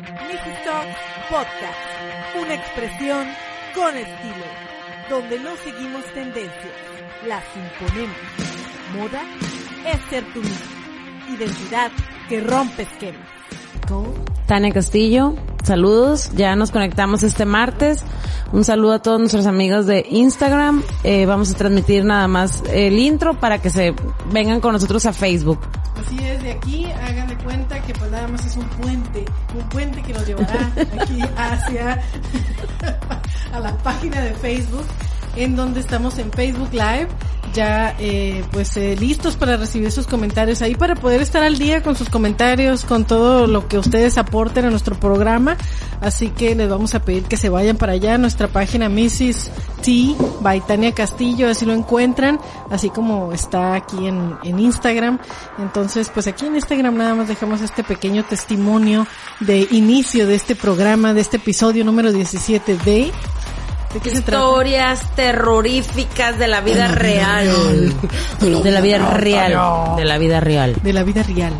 cbp.gov/careers. Talk Podcast, una expresión con estilo, donde no seguimos tendencias, las imponemos. Moda es ser tú. Identidad que rompe esquemas. Tania Castillo, saludos, ya nos conectamos este martes. Un saludo a todos nuestros amigos de Instagram. Eh, vamos a transmitir nada más el intro para que se vengan con nosotros a Facebook. Así es, de aquí hagan de cuenta que pues nada más es un puente, un puente que nos llevará aquí hacia a la página de Facebook en donde estamos en Facebook Live, ya eh, pues eh, listos para recibir sus comentarios ahí para poder estar al día con sus comentarios, con todo lo que ustedes aporten a nuestro programa. Así que les vamos a pedir que se vayan para allá nuestra página Mrs. T by Tania Castillo, así lo encuentran, así como está aquí en, en Instagram. Entonces, pues aquí en Instagram nada más dejamos este pequeño testimonio de inicio de este programa, de este episodio número 17 de ¿De qué se trata? Historias terroríficas de la vida real. De la vida real. De la vida real. de la vida real.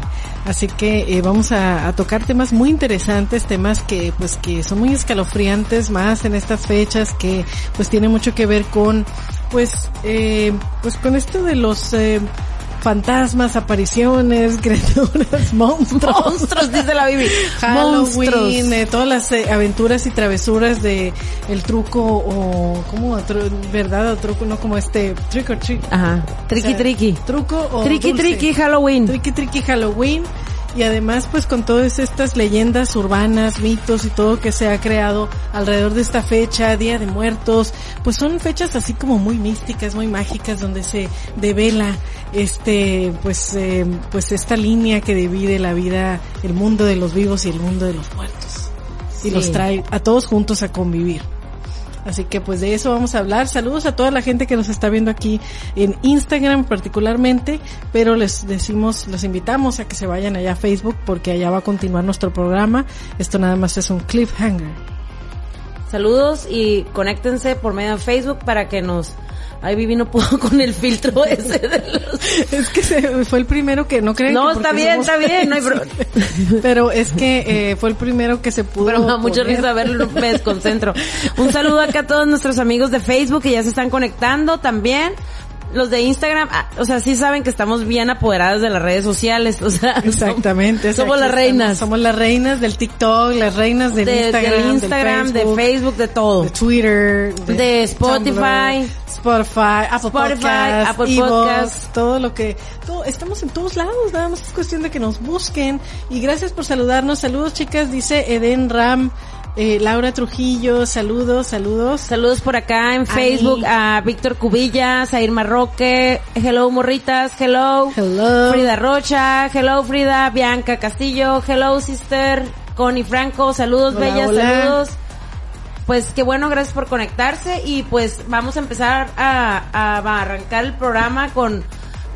Así que eh, vamos a, a tocar temas muy interesantes, temas que pues que son muy escalofriantes más en estas fechas que pues tiene mucho que ver con pues eh, pues con esto de los eh, fantasmas, apariciones, criaturas, monstruos. Monstruos, dice la Bibi. Halloween, eh, todas las eh, aventuras y travesuras de el truco o como verdad o truco no como este trick or treat. Ajá. Tricky, O sea, tricky. Truco o Tricky, dulce. tricky, Halloween. Tricky Tricky Halloween y además pues con todas estas leyendas urbanas, mitos y todo que se ha creado alrededor de esta fecha, Día de Muertos, pues son fechas así como muy místicas, muy mágicas donde se devela este pues eh, pues esta línea que divide la vida, el mundo de los vivos y el mundo de los muertos y Sí. los trae a todos juntos a convivir. Así que pues de eso vamos a hablar. Saludos a toda la gente que nos está viendo aquí en Instagram particularmente, pero les decimos, los invitamos a que se vayan allá a Facebook porque allá va a continuar nuestro programa. Esto nada más es un cliffhanger. Saludos y conéctense por medio de Facebook para que nos... Ay, Vivi no pudo con el filtro ese de los... Es que se- fue el primero que no creen. No, que está bien, somos- está bien, no hay pro- Pero es que eh, fue el primero que se pudo. Pero me mucha risa verlo, me desconcentro. Un saludo acá a todos nuestros amigos de Facebook que ya se están conectando también. Los de Instagram, ah, o sea, sí saben que estamos bien apoderadas de las redes sociales, o sea, Exactamente. Somos, las reinas Somos las reinas del TikTok, las reinas del de, Instagram, del del Instagram, de Facebook, de todo. de Twitter, De Spotify. Tumblr, Spotify, Apple Spotify, Podcasts, Apple Evox, Podcasts. todo lo que, todo, estamos en todos lados, nada más es cuestión de que nos busquen y gracias por saludarnos, saludos chicas, dice Eden Ram, eh, Laura Trujillo, saludos, saludos. Saludos por acá en Facebook a Víctor Cubillas, a Irma Roque, hello morritas, hello. Hello. Frida Rocha, hello Frida, Bianca Castillo, hello sister, Connie Franco, saludos Hola, bellas, hola. saludos. Pues qué bueno, gracias por conectarse y pues vamos a empezar a, a arrancar el programa con,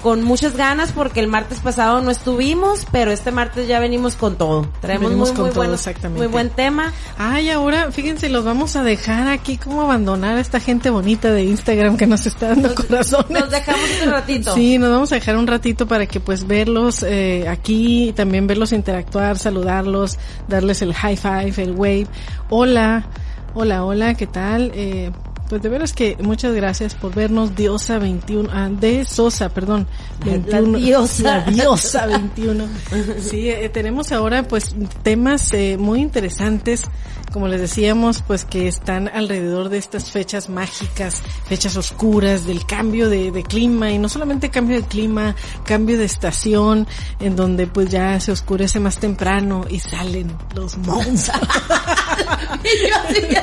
con muchas ganas porque el martes pasado no estuvimos, pero este martes ya venimos con todo. Traemos Venimos muy, con muy, todo, exactamente. muy buen tema. Ay, ahora, fíjense, los vamos a dejar aquí como abandonar a esta gente bonita de Instagram que nos está dando corazones. Nos dejamos un ratito. Sí, nos vamos a dejar un ratito para que pues verlos eh, aquí, también verlos interactuar, saludarlos, darles el high five, el wave. Hola, hola, hola, ¿qué tal? Eh, pues de veras que muchas gracias por vernos, Diosa 21, ah, de Sosa, perdón, La 21. diosa. La Diosa 21. Sí, eh, tenemos ahora pues temas eh, muy interesantes, como les decíamos, pues que están alrededor de estas fechas mágicas, fechas oscuras, del cambio de, de clima, y no solamente cambio de clima, cambio de estación, en donde pues ya se oscurece más temprano y salen los monstruos. Y yo así la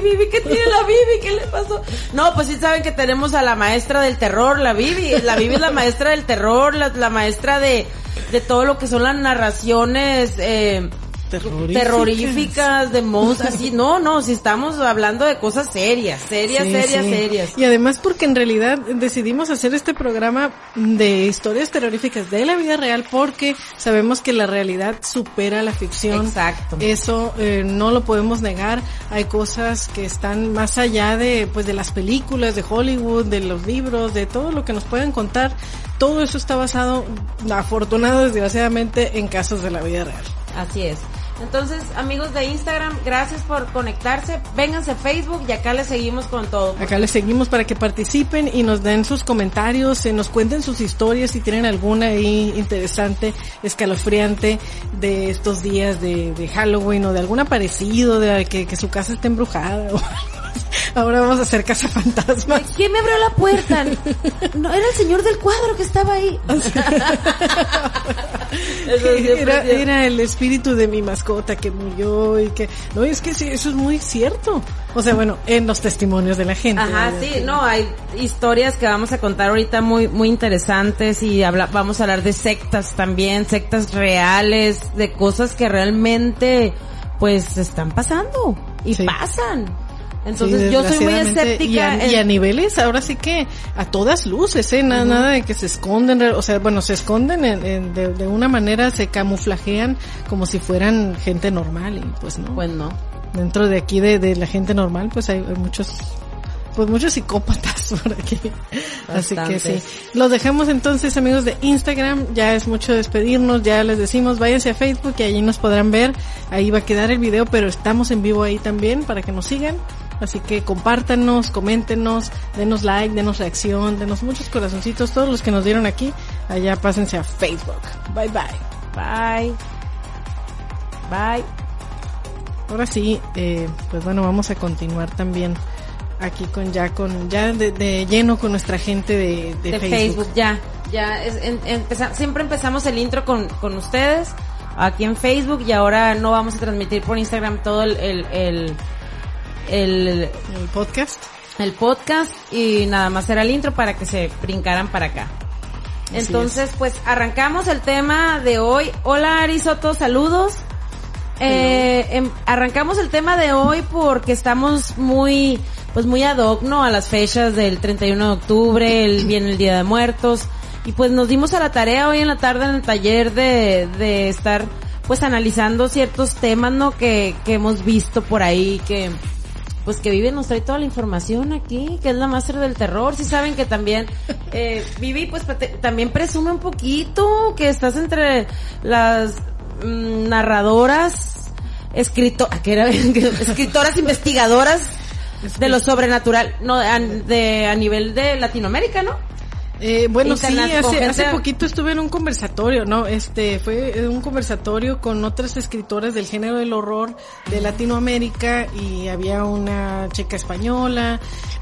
Vivi, ¿qué tiene la Vivi? ¿Qué le pasó? No, pues sí saben que tenemos a la maestra del terror, la Vivi. La Vivi es la maestra del terror, la, la maestra de, de todo lo que son las narraciones, eh, Terroríficas. terroríficas, de monstruos, así, no, no, si estamos hablando de cosas serias, serias, Sí, serias, sí. serias. Y además porque en realidad decidimos hacer este programa de historias terroríficas de la vida real porque sabemos que la realidad supera la ficción. Exacto. Eso eh, no lo podemos negar. Hay cosas que están más allá de pues de las películas de Hollywood, de los libros, de todo lo que nos pueden contar. Todo eso está basado, afortunado desgraciadamente, en casos de la vida real. Así es. Entonces, amigos de Instagram, gracias por conectarse. Vénganse a Facebook y acá les seguimos con todo. Acá les seguimos para que participen y nos den sus comentarios, se nos cuenten sus historias si tienen alguna ahí interesante, escalofriante de estos días de, Halloween o de algún aparecido, de que, su casa esté embrujada. o- Ahora vamos a hacer casa fantasma. ¿Quién me abrió la puerta? No, era el señor del cuadro que estaba ahí. Era, el espíritu de mi mascota que murió y que... No, es que sí, eso es muy cierto. O sea, bueno, en los testimonios de la gente. Ajá, ¿verdad? sí, no, hay historias que vamos a contar ahorita muy, muy interesantes y habla, vamos a hablar de sectas también, sectas reales, de cosas que realmente, pues, están pasando y Sí. pasan. Sí, Entonces yo soy muy escéptica. Y a, en- y a niveles, ahora sí que a todas luces, ¿eh? Nada, nada de que se esconden, o sea, bueno, se esconden en- en- de, de una manera, se camuflajean como si fueran gente normal y pues no. Pues no. Dentro de aquí de, de la gente normal, pues hay, hay muchos, pues muchos psicópatas por aquí. Así que sí. Los dejamos entonces amigos de Instagram, ya es mucho despedirnos, ya les decimos váyanse a Facebook y allí nos podrán ver, ahí va a quedar el video, pero estamos en vivo ahí también para que nos sigan. Así que compártanos, coméntenos, denos like, denos reacción, denos muchos corazoncitos, todos los que nos dieron aquí, allá pásense a Facebook. Bye bye. Bye. Bye. Ahora sí, eh, pues bueno, vamos a continuar también aquí con ya con ya de, de lleno con nuestra gente de, de de Facebook. Facebook. ya, ya, es, en- empeza- siempre empezamos el intro con, con ustedes aquí en Facebook y ahora no vamos a transmitir por Instagram todo el, el, el, el, El podcast. el podcast y nada más era el intro para que se brincaran para acá. Así Entonces, pues arrancamos el tema de hoy. Hola Arisoto, saludos. Eh, em- arrancamos el tema de hoy porque estamos muy, pues muy ad hoc, ¿no? A las fechas del 31 de octubre, el, viene el Día de Muertos. Y pues nos dimos a la tarea hoy en la tarde en el taller de, de estar pues analizando ciertos temas, ¿no? Que, que hemos visto por ahí, que, pues que Vivi nos trae toda la información aquí, que es la máster del terror. Si saben que también, eh, Vivi, pues también presume un poquito que estás entre las mm, narradoras, escrito, ¿a qué era? escritoras investigadoras de lo sobrenatural, no, a, de, a nivel de Latinoamérica, ¿no? Eh, bueno, sí, hace, hace poquito estuve en un conversatorio, ¿no? Este, fue un conversatorio con otras escritoras del género del horror de Latinoamérica y había una checa española,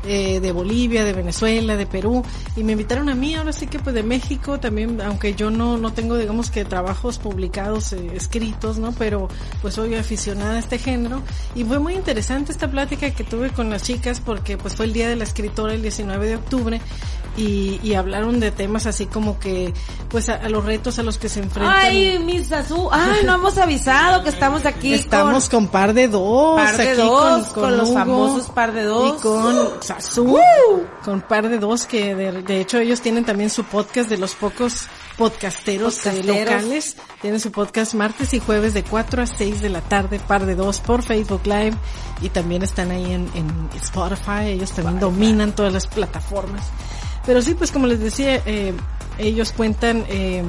eh, de Bolivia, de Venezuela, de Perú y me invitaron a mí, ahora sí que pues de México también, aunque yo no, no tengo digamos que trabajos publicados, eh, escritos, ¿no? Pero pues soy aficionada a este género y fue muy interesante esta plática que tuve con las chicas porque pues fue el día de la escritora el 19 de octubre y, y hablaron de temas así como que pues a, a los retos a los que se enfrentan. Ay, mis Azú, ay, no hemos avisado que estamos aquí Estamos con, par de dos, Par de aquí dos, con, con los Hugo famosos par de dos. Y con Sazú, con par de dos que de, de hecho ellos tienen también su podcast de los pocos podcasteros, eh, Podcasteros. locales. Tienen su podcast martes y jueves de 4 a 6 de la tarde, par de dos por Facebook Live y también están ahí en, en Spotify. Ellos también dominan todas las plataformas. Pero sí, pues como les decía, eh, ellos cuentan, eh,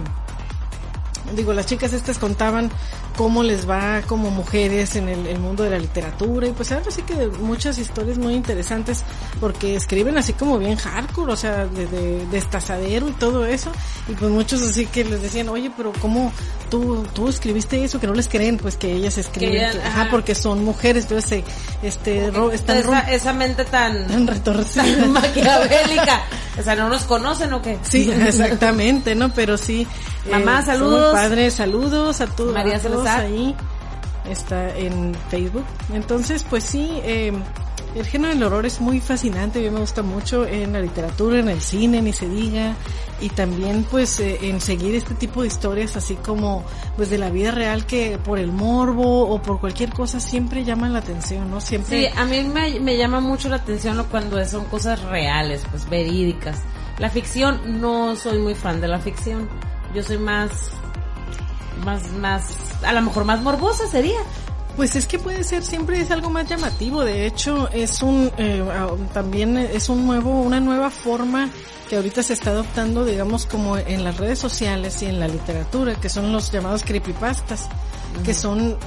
digo, las chicas estas contaban cómo les va como mujeres en el, el mundo de la literatura y pues ahora sí que muchas historias muy interesantes porque escriben así como bien hardcore, o sea, de, de, destazadero y todo eso y pues muchos así que les decían, oye, pero ¿cómo tú, tú escribiste eso? Que no les creen, pues que ellas escriben, ellas- que- ajá, ajá. porque son mujeres, entonces este, ro- están esa, rom- esa mente tan, tan retorcidas. tan maquiavélica. O sea, ¿no nos conocen o qué? Sí, exactamente, ¿no? Pero sí. Mamá, son saludos. Padres, saludos a todos. María Salazar. ahí. Está en Facebook. Entonces, pues sí, eh, El género del horror es muy fascinante, a mí me gusta mucho en la literatura, en el cine, ni se diga, y también pues eh, en seguir este tipo de historias así como pues de la vida real que por el morbo o por cualquier cosa siempre llaman la atención, ¿no? Siempre... Sí, a mí me, me llama mucho la atención cuando son cosas reales, pues verídicas. La ficción, no soy muy fan de la ficción. Yo soy más, más, más, a lo mejor más morbosa sería. Pues es que puede ser, siempre es algo más llamativo. De hecho, es un, eh, también es un nuevo, una nueva forma que ahorita se está adoptando, digamos, como en las redes sociales y en la literatura, que son los llamados creepypastas, que son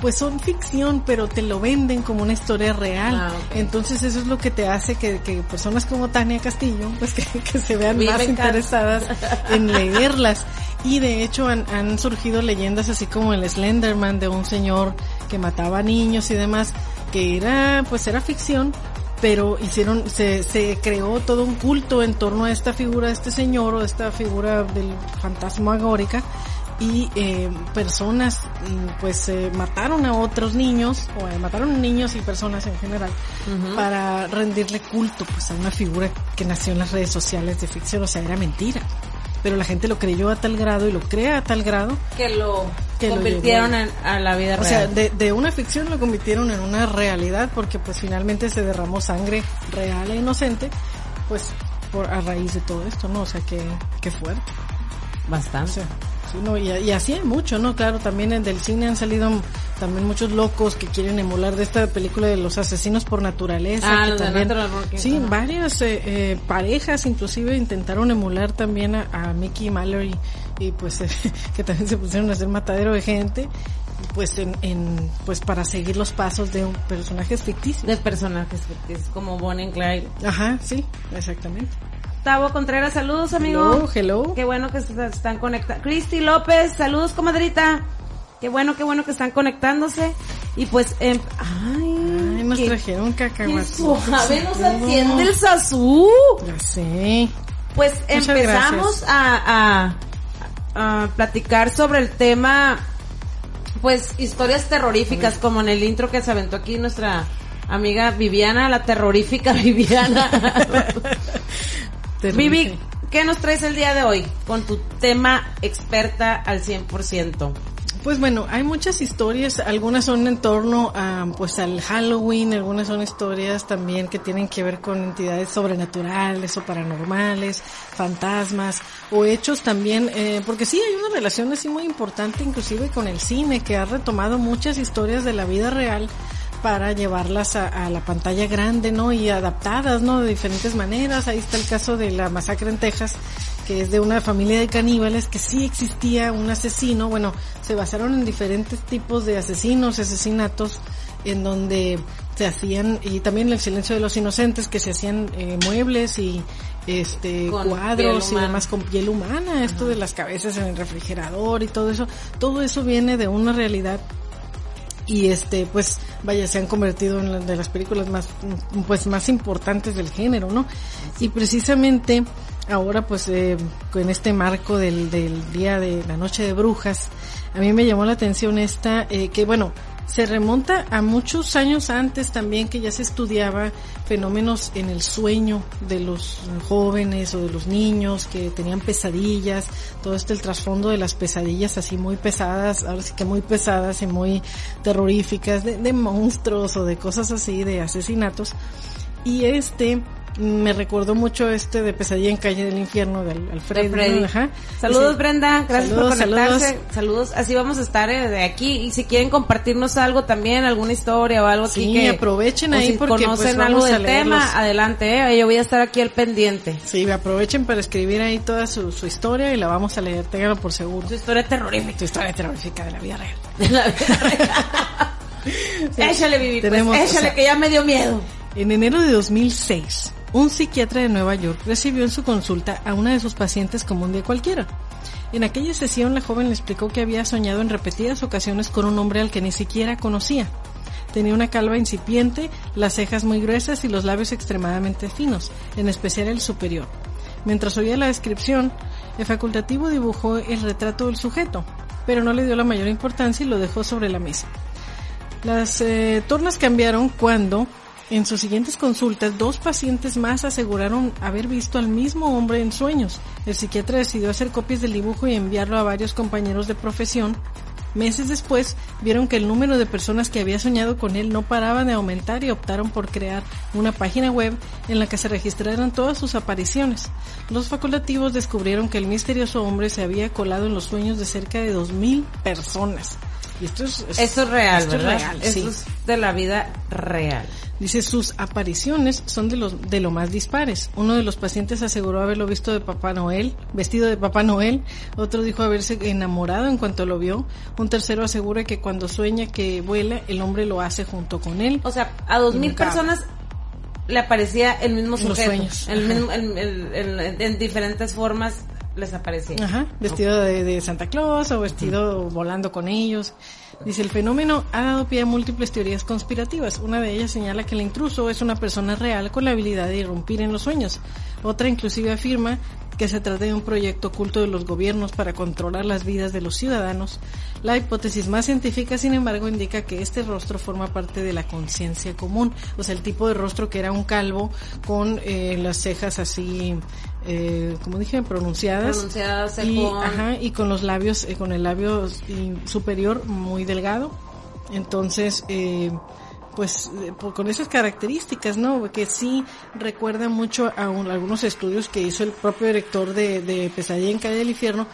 pues son ficción, pero te lo venden como una historia real. Ah, Entonces eso es lo que te hace que, que personas como Tania Castillo, pues que, que se vean más interesadas en leerlas. Y de hecho han, han surgido leyendas así como el Slenderman de un señor que mataba niños y demás, que era, pues era ficción, pero hicieron, se, se creó todo un culto en torno a esta figura de este señor o esta figura del fantasma agórica y eh, personas mm, pues eh, mataron a otros niños o eh, mataron niños y personas en general para rendirle culto pues a una figura que nació en las redes sociales de ficción o sea era mentira pero la gente lo creyó a tal grado y lo crea a tal grado que lo convirtieron en, a la vida real. O sea, de, de, una ficción lo convirtieron en una realidad porque pues finalmente se derramó sangre real e inocente, pues por a raíz de todo esto, ¿no? O sea, que, que fuerte. Bastante no, y, y, así hay mucho, ¿no? Claro, también en del cine han salido también muchos locos que quieren emular de esta película de los asesinos por naturaleza. Ah, también, Sí, varias eh, eh, parejas inclusive intentaron emular también a, Mickey Mallory y pues que también se pusieron a hacer matadero de gente pues en, en pues para seguir los pasos de un personajes ficticios. De personajes ficticios como Bonnie and Clyde. Ajá, sí, exactamente. Gustavo Contreras, saludos amigo. Hello, hello. Qué bueno que están conectados. Cristi López, saludos comadrita. Qué bueno, qué bueno que están conectándose. Y pues, eh, ay, ay, nos trajeron cacahuates. Suave nos atiende el sazú. Ya sé. Pues empezamos a, a, a, platicar sobre el tema, pues historias terroríficas, como en el intro que se aventó aquí nuestra amiga Viviana, la terrorífica Viviana. Vivi, ¿qué nos traes el día de hoy con tu tema experta al 100%? Pues bueno, hay muchas historias, algunas son en torno a, pues al Halloween, algunas son historias también que tienen que ver con entidades sobrenaturales o paranormales, fantasmas o hechos también, eh, porque sí hay una relación así muy importante inclusive con el cine que ha retomado muchas historias de la vida real para llevarlas a, la pantalla grande, ¿no? Y adaptadas, ¿no? De diferentes maneras. Ahí está el caso de la masacre en Texas, que es de una familia de caníbales que sí existía un asesino. Bueno, se basaron en diferentes tipos de asesinos, asesinatos, en donde se hacían, y también el silencio de los inocentes, que se hacían eh, muebles y este cuadros y demás con piel humana, esto de las cabezas en el refrigerador y todo eso, todo eso viene de una realidad y este pues vaya se han convertido en una de las películas más pues más importantes del género no y precisamente ahora pues eh, con este marco del, del día de la noche de brujas a mí me llamó la atención esta eh, que bueno se remonta a muchos años antes también que ya se estudiaba fenómenos en el sueño de los jóvenes o de los niños que tenían pesadillas, todo este el trasfondo de las pesadillas así muy pesadas, ahora sí que muy pesadas y muy terroríficas de, de monstruos o de cosas así, de asesinatos. Y este me recordó mucho este de Pesadilla en Calle del Infierno de Alfredo. Ajá. Saludos Brenda, gracias por conectarse. Saludos. Así vamos a estar eh, de aquí y si quieren compartirnos algo también, alguna historia o algo sí, que aprovechen ahí si porque pues, conocen algo del tema, adelante, eh, yo voy a estar aquí al pendiente. Sí, aprovechen para escribir ahí toda su, su historia y la vamos a leer, ténganlo por seguro. Su historia terrorífica. Su historia terrorífica de la vida real. De la vida real. échale, Vivi, pues, échale que ya me dio miedo. En enero de 2006, un psiquiatra de Nueva York recibió en su consulta a una de sus pacientes como un día cualquiera. En aquella sesión la joven le explicó que había soñado en repetidas ocasiones con un hombre al que ni siquiera conocía. Tenía una calva incipiente, las cejas muy gruesas y los labios extremadamente finos, en especial el superior. Mientras oía la descripción, el facultativo dibujó el retrato del sujeto, pero no le dio la mayor importancia y lo dejó sobre la mesa. Las eh, tornas cambiaron cuando En sus siguientes consultas, dos pacientes más aseguraron haber visto al mismo hombre en sueños. El psiquiatra decidió hacer copias del dibujo y enviarlo a varios compañeros de profesión. Meses después, vieron que el número de personas que había soñado con él no paraba de aumentar y optaron por crear una página web en la que se registraran todas sus apariciones. Los facultativos descubrieron que el misterioso hombre se había colado en los sueños de cerca de 2.000 personas. Y esto es, es- Eso es real, esto es real, sí. es de la vida real. Dice, sus apariciones son de los de lo más dispares. Uno de los pacientes aseguró haberlo visto de Papá Noel, vestido de Papá Noel. Otro dijo haberse enamorado en cuanto lo vio. Un tercero asegura que cuando sueña que vuela, el hombre lo hace junto con él. O sea, a dos mil personas le aparecía el mismo los sujeto. sueños. El Ajá. mismo, el- el- el- en diferentes formas les aparecía. Ajá, vestido de, de Santa Claus o vestido volando con ellos. Dice, el fenómeno ha dado pie a múltiples teorías conspirativas. Una de ellas señala que el intruso es una persona real con la habilidad de irrumpir en los sueños. Otra inclusive afirma que se trata de un proyecto oculto de los gobiernos para controlar las vidas de los ciudadanos. La hipótesis más científica, sin embargo, indica que este rostro forma parte de la conciencia común. O sea, el tipo de rostro que era un calvo con eh, las cejas así, eh, como dije, pronunciadas. Pronunciadas, Y, cejón. ajá, y con los labios, eh, con el labio superior muy delgado. Entonces, eh, pues eh, por- con esas características, ¿no? Que sí recuerda mucho a un- algunos estudios que hizo el propio director de, de Pesadilla en Calle del Infierno,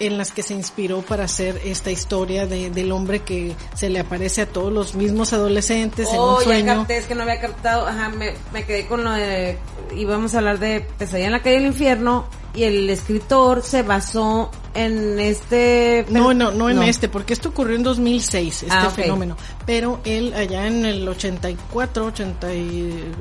en las que se inspiró para hacer esta historia de, del hombre que se le aparece a todos los mismos adolescentes en Oh, un ya sueño. capté, es que no había captado, ajá, me, me quedé con lo de, íbamos a hablar de Pesadilla en la calle del infierno, y el escritor se basó en este... No, no, no en este, porque esto ocurrió en 2006, este Ah, ok. fenómeno. Pero él allá en el 84, 80 y,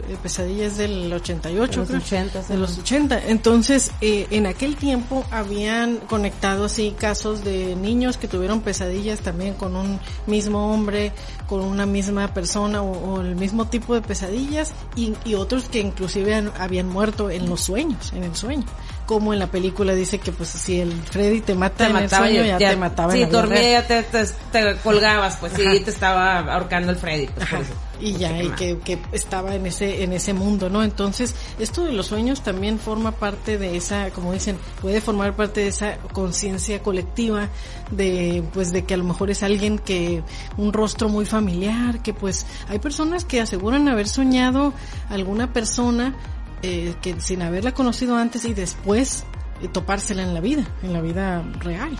eh, Pesadilla es del 88, De los creo. 80, sí. de los 80. Entonces, eh, en aquel tiempo habían conectado así casos de niños que tuvieron pesadillas también con un mismo hombre, con una misma persona o, o el mismo tipo de pesadillas y, y otros que inclusive han- habían muerto en los sueños, en el sueño. Como en la película dice que pues si el Freddy te mata te en mataba el sueño, ya, te mataba Sí, en dormía ya te, te, te colgabas, pues sí, Ajá. te estaba ahorcando el Freddy, pues por Ajá. eso. Y ya, y que, que estaba en ese, en ese mundo, ¿no? Entonces, esto de los sueños también forma parte de esa, como dicen, puede formar parte de esa conciencia colectiva de, pues, de que a lo mejor es alguien que, un rostro muy familiar, que pues, hay personas que aseguran haber soñado alguna persona, eh, que sin haberla conocido antes y después eh, topársela en la vida, en la vida real.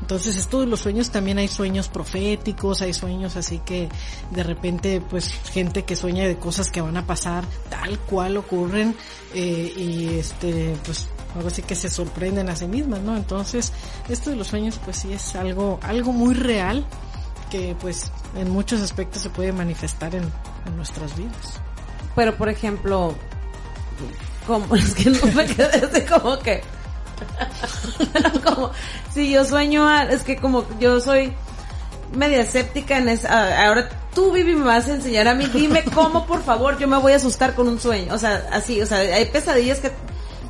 Entonces, esto de los sueños también hay sueños proféticos, hay sueños así que de repente, pues, gente que sueña de cosas que van a pasar tal cual ocurren eh, y este, pues, ahora sí que se sorprenden a sí mismas, ¿no? Entonces, esto de los sueños, pues, sí es algo, algo muy real que, pues, en muchos aspectos se puede manifestar en, en nuestras vidas. Pero, por ejemplo, como, es que no me quedé así como que, como, si yo sueño, es que como yo soy media escéptica en esa, ahora tú Vivi me vas a enseñar a mí, dime cómo por favor yo me voy a asustar con un sueño, o sea, así, o sea, hay pesadillas que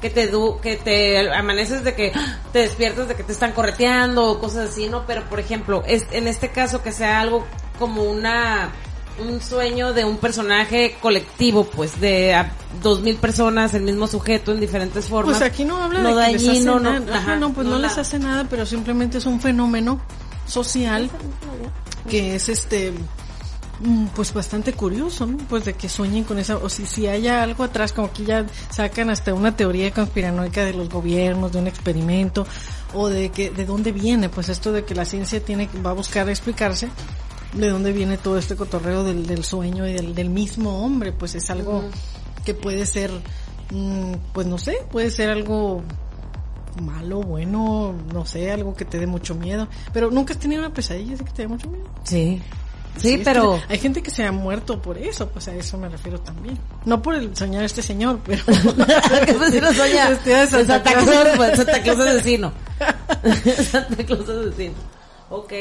que te du, que te amaneces de que te despiertas de que te están correteando o cosas así, ¿no? Pero por ejemplo, es, en este caso que sea algo como una un sueño de un personaje colectivo, pues, de a dos mil personas, el mismo sujeto en diferentes formas. Pues aquí no habla no de que les dañino, hace no, nada. Ajá, ajá, no, pues no, les hace nada, pero simplemente es un fenómeno social que es este mm, pues bastante curioso, ¿no? Pues de que sueñen con esa, o si, si haya algo atrás, como que ya sacan hasta una teoría conspiranoica de los gobiernos, de un experimento, o de que, de dónde viene, pues esto de que la ciencia tiene, va a buscar explicarse, de dónde viene todo este cotorreo del, del sueño y del, del mismo hombre, pues es algo que puede ser, mm, pues no sé, puede ser algo malo, bueno, no sé, algo que te dé mucho miedo. Pero nunca has tenido una pesadilla así que te dé mucho miedo. Sí. Sí, es que pero hay gente que se ha muerto por eso, pues a eso me refiero también. No por el soñar a este señor, pero pues si no sueña Este Santa Santa Claus. Claus, pues, Santa Claus asesino. Santa Claus asesino. Ok,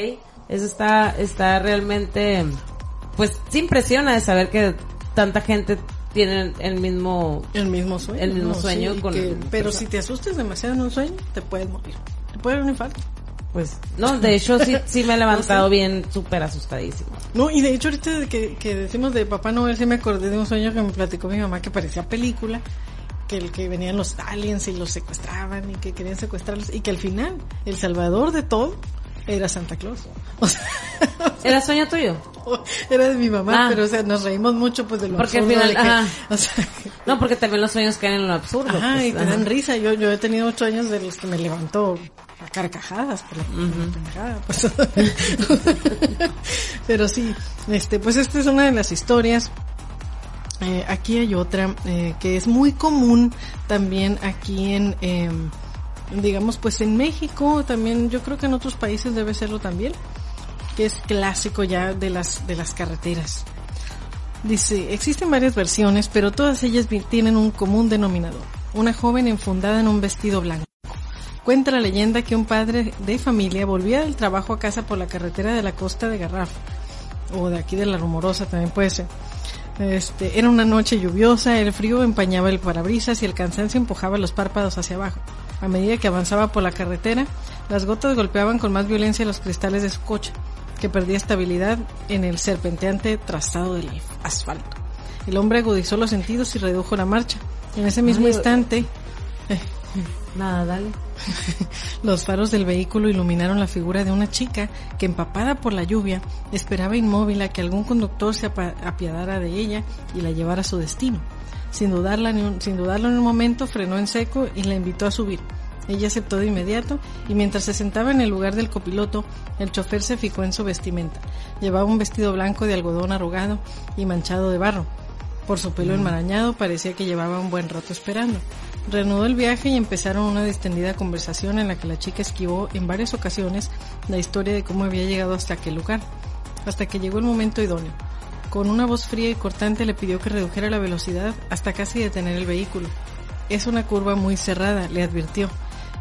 eso está, está realmente, pues, se impresiona de saber que tanta gente tiene el mismo, el mismo sueño. El mismo ¿no? sueño Sí, con que- el pero si te asustes demasiado en un sueño, te puedes morir. Te puede dar un infarto. Pues, no, de hecho sí, sí me he levantado bien súper asustadísimo. No, y de hecho ahorita que, que decimos de Papá Noel, sí me acordé de un sueño que me platicó mi mamá que parecía película, que el que venían los aliens y los secuestraban y que querían secuestrarlos y que al final el salvador de todo era Santa Claus. O sea, ¿Era sueño tuyo? era de mi mamá, Ah. pero o sea, nos reímos mucho pues de lo Porque al absurdo final, de que, ajá. o sea, No, porque también los sueños caen en lo absurdo. Ajá, pues, y te ajá. dan risa. Yo, yo he tenido ocho años de los que me levantó a carcajadas por la, por la pendejada, pues. Pero sí, este, pues esta es una de las historias. Eh, aquí hay otra eh, que es muy común también aquí en, eh, digamos, pues en México, también yo creo que en otros países debe serlo también, que es clásico ya de las de las carreteras. Dice, existen varias versiones, pero todas ellas tienen un común denominador. Una joven enfundada en un vestido blanco. Cuenta la leyenda que un padre de familia volvía del trabajo a casa por la carretera de la costa de Garraf, o de aquí de la Rumorosa también puede ser. Este, era una noche lluviosa, el frío empañaba el parabrisas y el cansancio empujaba los párpados hacia abajo. A medida que avanzaba por la carretera, las gotas golpeaban con más violencia los cristales de su coche, que perdía estabilidad en el serpenteante trazado del asfalto. El hombre agudizó los sentidos y redujo la marcha. En ese mismo Ay, instante, Nada, dale. los faros del vehículo iluminaron la figura de una chica que, empapada por la lluvia, esperaba inmóvil a que algún conductor se apiadara de ella y la llevara a su destino. Sin, dudarla ni un- sin dudarlo en un momento, frenó en seco y la invitó a subir. Ella aceptó de inmediato y mientras se sentaba en el lugar del copiloto, el chofer se fijó en su vestimenta. Llevaba un vestido blanco de algodón arrugado y manchado de barro. Por su pelo enmarañado parecía que llevaba un buen rato esperando. Reanudó el viaje y empezaron una distendida conversación en la que la chica esquivó en varias ocasiones la historia de cómo había llegado hasta aquel lugar, hasta que llegó el momento idóneo. Con una voz fría y cortante le pidió que redujera la velocidad hasta casi detener el vehículo. Es una curva muy cerrada, le advirtió.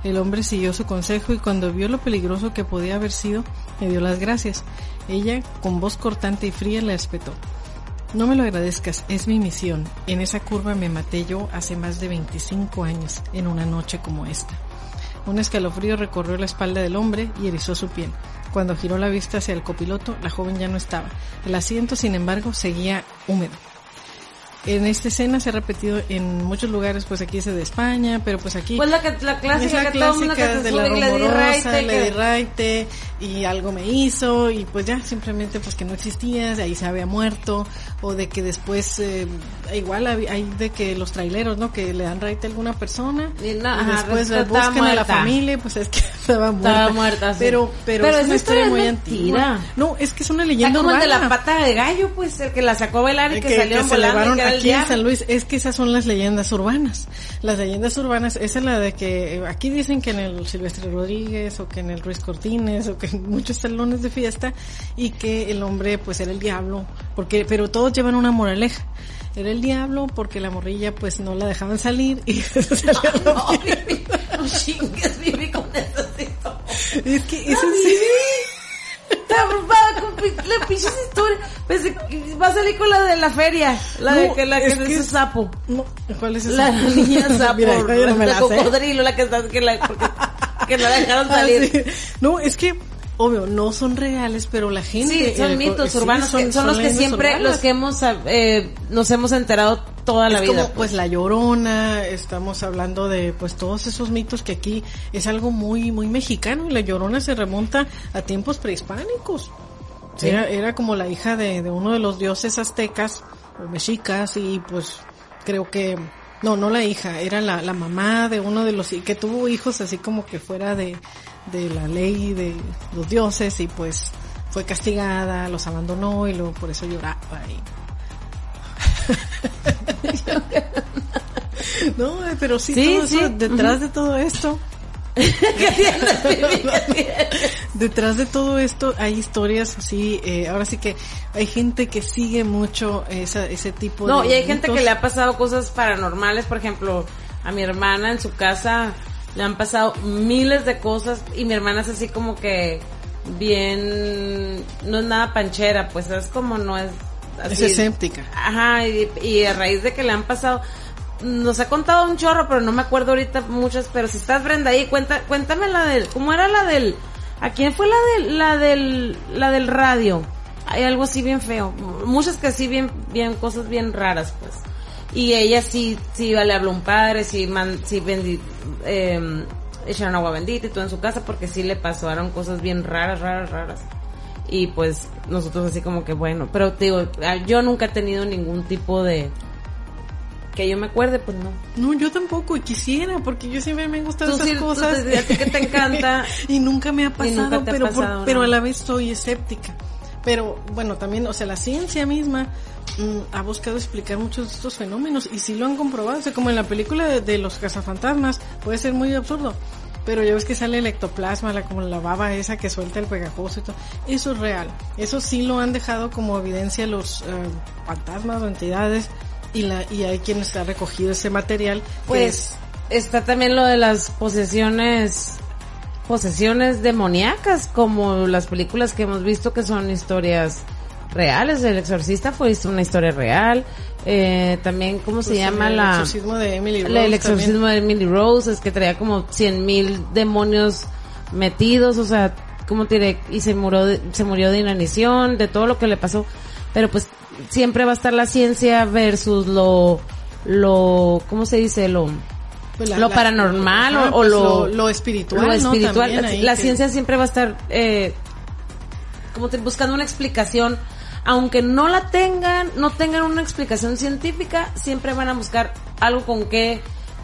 El hombre siguió su consejo y cuando vio lo peligroso que podía haber sido, le dio las gracias. Ella, con voz cortante y fría, le respetó. No me lo agradezcas, es mi misión. En esa curva me maté yo hace más de 25 años, en una noche como esta. Un escalofrío recorrió la espalda del hombre y erizó su piel. Cuando giró la vista hacia el copiloto, la joven ya no estaba. El asiento, sin embargo, seguía húmedo. En esta escena se ha repetido en muchos lugares, pues aquí es de España, pero pues aquí... Pues la, que, la clásica la que todo el mundo que clásica se de la rumorosa, raite, le di que- raite, y algo me hizo y pues ya simplemente pues que no existía, de ahí se había muerto o de que después eh, igual hay, de que los traileros, ¿no? Que le dan raite a alguna persona Y y, no, después buscan a la familia, pues es que estaba muerta. Estaba muerta, sí. Pero pero, Pero es una historia muy antigua. No, es que es una leyenda como el de la urbana. pata de gallo, pues, el que la sacó a bailar y Eh, que, salieron se volando y elevaron que aquí en. San Luis. Es que esas son las leyendas urbanas. Las leyendas urbanas, esa es la de que eh, aquí dicen que en el Silvestre Rodríguez o que en el Ruiz Cortines o que en muchos salones de fiesta y que el hombre pues era el diablo, porque pero todos llevan una moraleja. Era el diablo porque la morrilla pues no la dejaban salir y salió la No, Vivi, no chingues, Vivi, con eso sí. Es que es en serio. Está con la pinche historia. Pensé que va a salir con la de la feria. La de que la que es es que es- sapo. No, ¿cuál es esa? La niña sapo. Mira, no me la cocodrilo, la que está, que la, porque- que la dejaron Ah, salir. sí. No, es que, obvio, no son reales, pero la gente... Sí, son eh, mitos sí, urbanos, que son, los que siempre, urbanas. los que hemos, eh, nos hemos enterado toda la es vida. como pues la llorona, estamos hablando de pues todos esos mitos que aquí es algo muy muy mexicano y la llorona se remonta a tiempos prehispánicos. Sí. Era, era como la hija de, de uno de los dioses aztecas o mexicas y pues creo que no, no la hija, era la, la mamá de uno de los que tuvo hijos así como que fuera de, de la ley de los dioses y pues fue castigada, los abandonó y luego por eso lloraba y no, pero sí, Sí, todo eso, sí, detrás de todo esto, detrás de todo esto hay historias así, eh, ahora sí que hay gente que sigue mucho esa, ese tipo de No, y hay gente que le ha pasado cosas paranormales, por ejemplo, a mi hermana en su casa le han pasado miles de cosas y mi hermana es así como que bien, no es nada panchera, pues es como no es así. es escéptica. Ajá, y, y a raíz de que le han pasado, nos ha contado un chorro, pero no me acuerdo ahorita muchas, pero si estás Brenda ahí, cuenta, cuéntame la del, ¿cómo era la del, ¿A quién fue la del, la del, la del radio? Hay algo así bien feo. Muchas que sí bien, bien, cosas bien raras, pues. Y ella sí, sí le habló a un padre, sí, man, sí bendi, eh, echaron agua bendita y todo en su casa porque sí le pasaron cosas bien raras, raras, raras. Y pues nosotros así como que bueno, pero te digo, ah, yo nunca he tenido ningún tipo de, que yo me acuerde, pues no. No, yo tampoco y quisiera, porque yo siempre me han gustado Tú esas sí, tú cosas. te- a ti que te encanta. y nunca me ha pasado, te ha pero, por- pasado, pero ¿no? a la vez soy escéptica. Pero bueno, también, o sea, la ciencia misma ha buscado explicar muchos de estos fenómenos y sí lo han comprobado. O sea, como en la película de, de los cazafantasmas, puede ser muy absurdo. Pero ya ves que sale el ectoplasma, la, como la baba esa que suelta el pegajoso y todo. Eso es real. Eso sí lo han dejado como evidencia los eh, fantasmas o entidades y, la, y hay quien está recogido ese material. Pues está también lo de las posesiones, posesiones demoníacas, como las películas que hemos visto que son historias reales. El exorcista fue una historia real. Eh, también, ¿cómo se pues, llama el la? exorcismo de Emily Rose el exorcismo de Emily Rose, es que traía como cien mil demonios metidos, o sea, ¿cómo te diré? Y se murió, de, se murió de inanición, de todo lo que le pasó. Pero pues siempre va a estar la ciencia versus lo, lo, ¿cómo se dice? Lo, Pues la- lo paranormal o, o pues lo, lo espiritual, lo espiritual. La ahí la que- ciencia siempre va a estar eh, como te- buscando una explicación, aunque no la tengan, no tengan una explicación científica, siempre van a buscar algo con que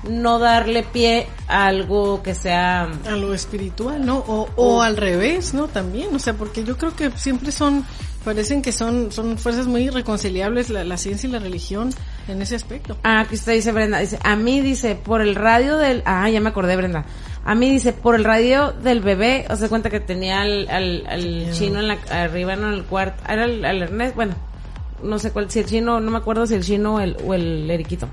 no darle pie a algo que sea a lo espiritual, ¿no? O, o al revés, ¿no? También, o sea, porque yo creo que siempre son, parecen que son, son fuerzas muy irreconciliables la, la ciencia y la religión en ese aspecto. Ah, aquí está, dice Brenda. Dice, a mí dice, por el radio del... Ah, ya me acordé, Brenda. A mí dice, por el radio del bebé, o sea, cuenta que tenía al, al, al chino en la, arriba, ¿no? En el cuarto. Era el, el Ernest, bueno, no sé cuál, si el chino, no me acuerdo si el chino o el, o el eriquito.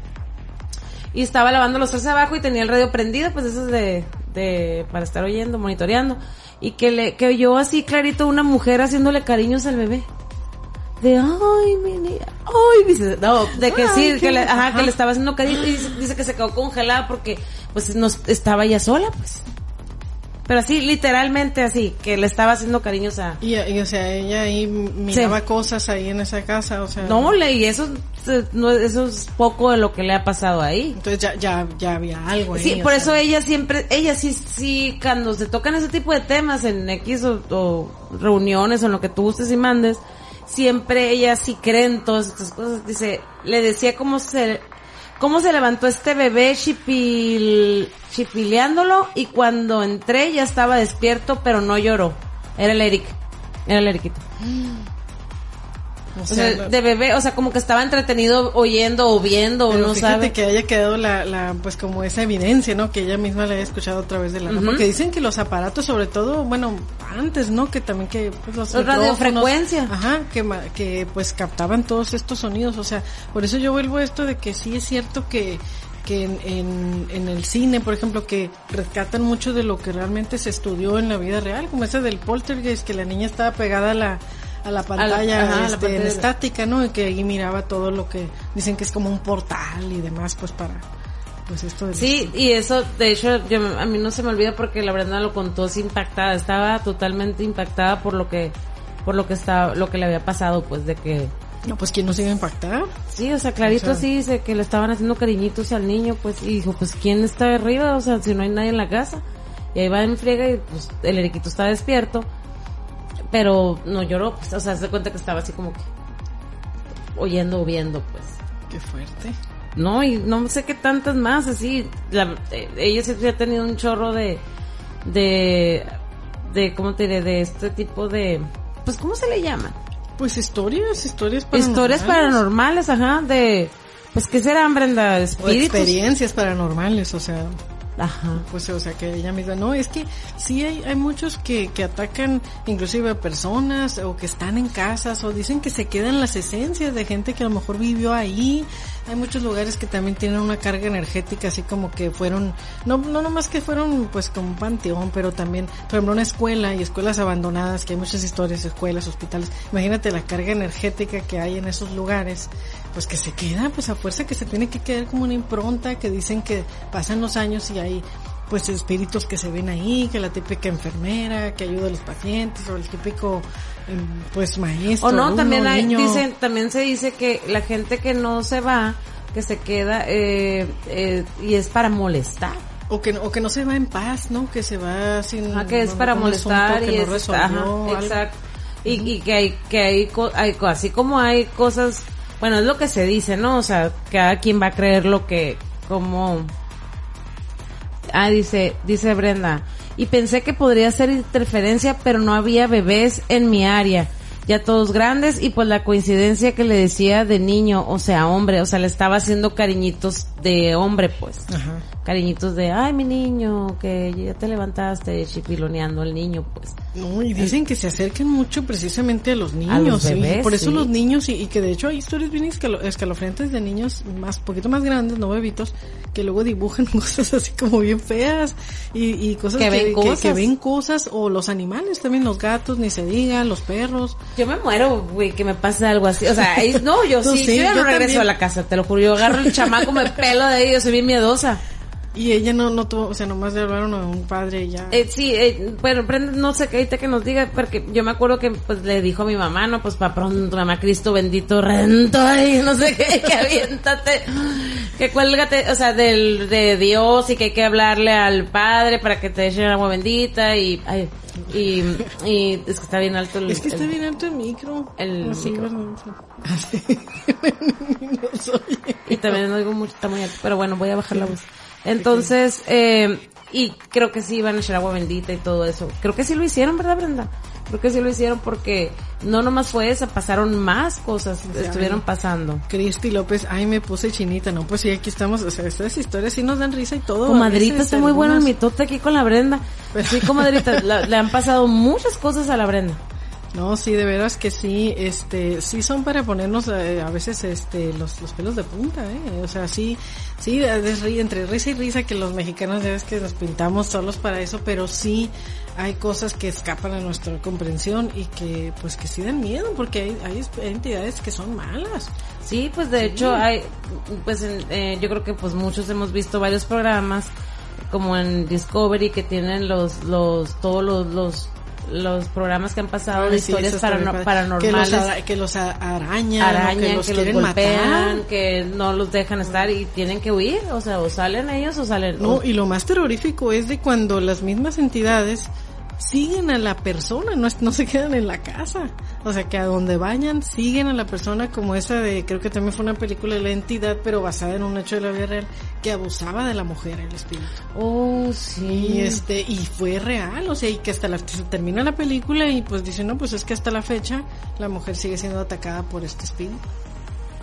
Y estaba lavando los trastes abajo y tenía el radio prendido, pues eso es de, de, para estar oyendo, monitoreando. Y que le, que oyó así clarito una mujer haciéndole cariños al bebé de ay mi niña ay dice no de que Ay, sí que le, ajá, ajá. que le estaba haciendo cariño y dice, dice que se quedó congelada porque pues no estaba ya sola pues pero así literalmente así que le estaba haciendo cariños a Y, y, o sea, ella ahí miraba cosas ahí en esa casa, o sea. no le y eso no eso es poco de lo que le ha pasado ahí Entonces ya, ya, ya había algo ahí. Sí, por sea. eso ella siempre, ella sí, sí, cuando se tocan ese tipo de temas en X o, o reuniones o en lo que tú gustes y mandes, siempre ella sí cree en todas estas cosas. Dice, le decía cómo se, cómo se levantó este bebé chipil, chipileándolo y cuando entré ya estaba despierto pero no lloró. Era el Eric, era el Eriquito. O O sea, sea, de bebé, o sea, como que estaba entretenido oyendo o viendo o no fíjate sabe. que haya quedado la, la, pues como esa evidencia, ¿no? Que ella misma la haya escuchado a través de la Ujú. Porque dicen que los aparatos, sobre todo, bueno, antes, ¿no? Que también que, pues los, Los radiofrecuencia. Ajá, que, que pues captaban todos estos sonidos. O sea, por eso yo vuelvo a esto de que sí es cierto que, que en, en, en el cine, por ejemplo, que rescatan mucho de lo que realmente se estudió en la vida real, como ese del poltergeist, que la niña estaba pegada a la, a la pantalla ajá, a la este, pantalla. estática, ¿no? Y que ahí miraba todo lo que dicen que es como un portal y demás, pues para, pues esto de Sí, y eso, de hecho, yo, a mí no se me olvida porque la verdad lo contó así impactada, estaba totalmente impactada por lo que, por lo que estaba, lo que le había pasado, pues de que, No, pues quién nos iba a impactar. sí, o sea, clarito O sea- sí dice que le estaban haciendo cariñitos al niño, pues, y dijo, pues, ¿quién está arriba? O sea, si no hay nadie en la casa. Y ahí va en friega y pues el eriquito está despierto, pero no lloró, pues, o sea, se cuenta que estaba así como que oyendo o viendo, pues. Qué fuerte. No, y no sé qué tantas más, así. La, eh, ella siempre ha tenido un chorro de, de, de, ¿cómo te diré? De este tipo de, pues, ¿cómo se le llaman? Pues historias, historias paranormales. Historias paranormales, ajá, de, pues, ¿qué serán, Brenda? O Espíritus. experiencias paranormales, o sea, Ajá. pues o sea que ella misma no es que sí hay, hay muchos que, que atacan inclusive a personas o que están en casas o dicen que se quedan las esencias de gente que a lo mejor vivió ahí. Hay muchos lugares que también tienen una carga energética así como que fueron no no nomás que fueron pues como un panteón pero también por ejemplo una escuela y escuelas abandonadas que hay muchas historias escuelas hospitales. Imagínate la carga energética que hay en esos lugares pues que se queda pues a fuerza que se tiene que quedar como una impronta que dicen que pasan los años y hay pues espíritus que se ven ahí, que la típica enfermera que ayuda a los pacientes o el típico em, pues maestro. O no, alumno, también hay, niño. dicen, también se dice que la gente que no se va, que se queda, eh, eh, y es para molestar. O que, o que no se va en paz, ¿no? Que se va sin... Ajá, que es para molestar y que es, no ajá, exacto. Y, y que hay, que hay, hay, así como hay cosas, bueno, es lo que se dice, ¿no? O sea, cada quien va a creer lo que, como, ah, dice, dice Brenda, y pensé que podría ser interferencia, pero no había bebés en mi área. Ya todos grandes y pues la coincidencia que le decía de niño, o sea, hombre, o sea, le estaba haciendo cariñitos de hombre, pues Ajá. cariñitos de, ay, mi niño, que ya te levantaste, chipiloneando al niño, pues. No, y dicen que se acercan mucho precisamente a los niños. A los sí. bebés, Por eso sí. los niños, y, y que de hecho hay historias bien escalo- escalofriantes de niños más, poquito más grandes, no bebitos, que luego dibujan cosas así como bien feas y, y cosas Que ven que, cosas. que ven cosas, o los animales también, los gatos, ni se diga, los perros. Yo me muero, güey, que me pase algo así. O sea, no, yo sí, sí, yo ya no regreso también. a la casa, te lo juro. Yo agarro el chamaco, me pelo de ahí, yo soy bien miedosa. Y ella no, no tuvo, o sea, nomás le hablaron a un padre y ya. Eh, sí, eh, bueno, Brenda, no sé qué ahorita que nos diga, porque yo me acuerdo que pues le dijo a mi mamá, no, pues para pronto, mamá Cristo bendito, rento ahí, no sé qué, que aviéntate, que cuélgate, o sea, del, de Dios y que hay que hablarle al Padre para que te echen agua bendita y, ay, y, y es que está bien alto el, es que está el- bien alto el micro. el Así, micro. Así. No y también no oigo mucho, está muy alto, pero bueno, voy a bajar la voz. Entonces, eh, y creo que sí iban a echar agua bendita y todo eso. Creo que sí lo hicieron, ¿verdad, Brenda? Creo que sí lo hicieron porque no nomás fue esa, pasaron más cosas, estuvieron pasando. Cristi López, ay, me puse chinita, no, pues sí, aquí estamos, o sea, estas historias sí nos dan risa y todo. Comadrita, está muy bueno el mitote aquí con la Brenda. Pero- Sí, comadrita, la- le han pasado muchas cosas a la Brenda. No, sí, de veras que sí, este, sí son para ponernos eh, a veces, este, los, los pelos de punta, eh, o sea, sí, sí, entre risa y risa que los mexicanos ya ves que nos pintamos solos para eso, pero sí hay cosas que escapan a nuestra comprensión y que, pues, que sí dan miedo, porque hay, hay entidades que son malas. Sí, pues de hecho hay, pues en- eh, yo creo que pues muchos hemos visto varios programas como en Discovery que tienen los, los, todos los, los, los programas que han pasado de sí, historias eso está bien parano- padre. Que los, paranormales. ara- que los arañan, que los que los quieren golpean, matar. que no los dejan estar y tienen que huir, o sea, o salen ellos o salen... No, y lo más terrorífico es de cuando las mismas entidades siguen a la persona, no, es- no se quedan en la casa. O sea, que a donde vayan siguen a la persona como esa de, creo que también fue una película de la entidad, pero basada en un hecho de la vida real, que abusaba de la mujer, el espíritu. Oh, Y sí. este, y fue real, o sea, y que hasta la, se termina la película y pues dice, no, pues es que hasta la fecha la mujer sigue siendo atacada por este espíritu.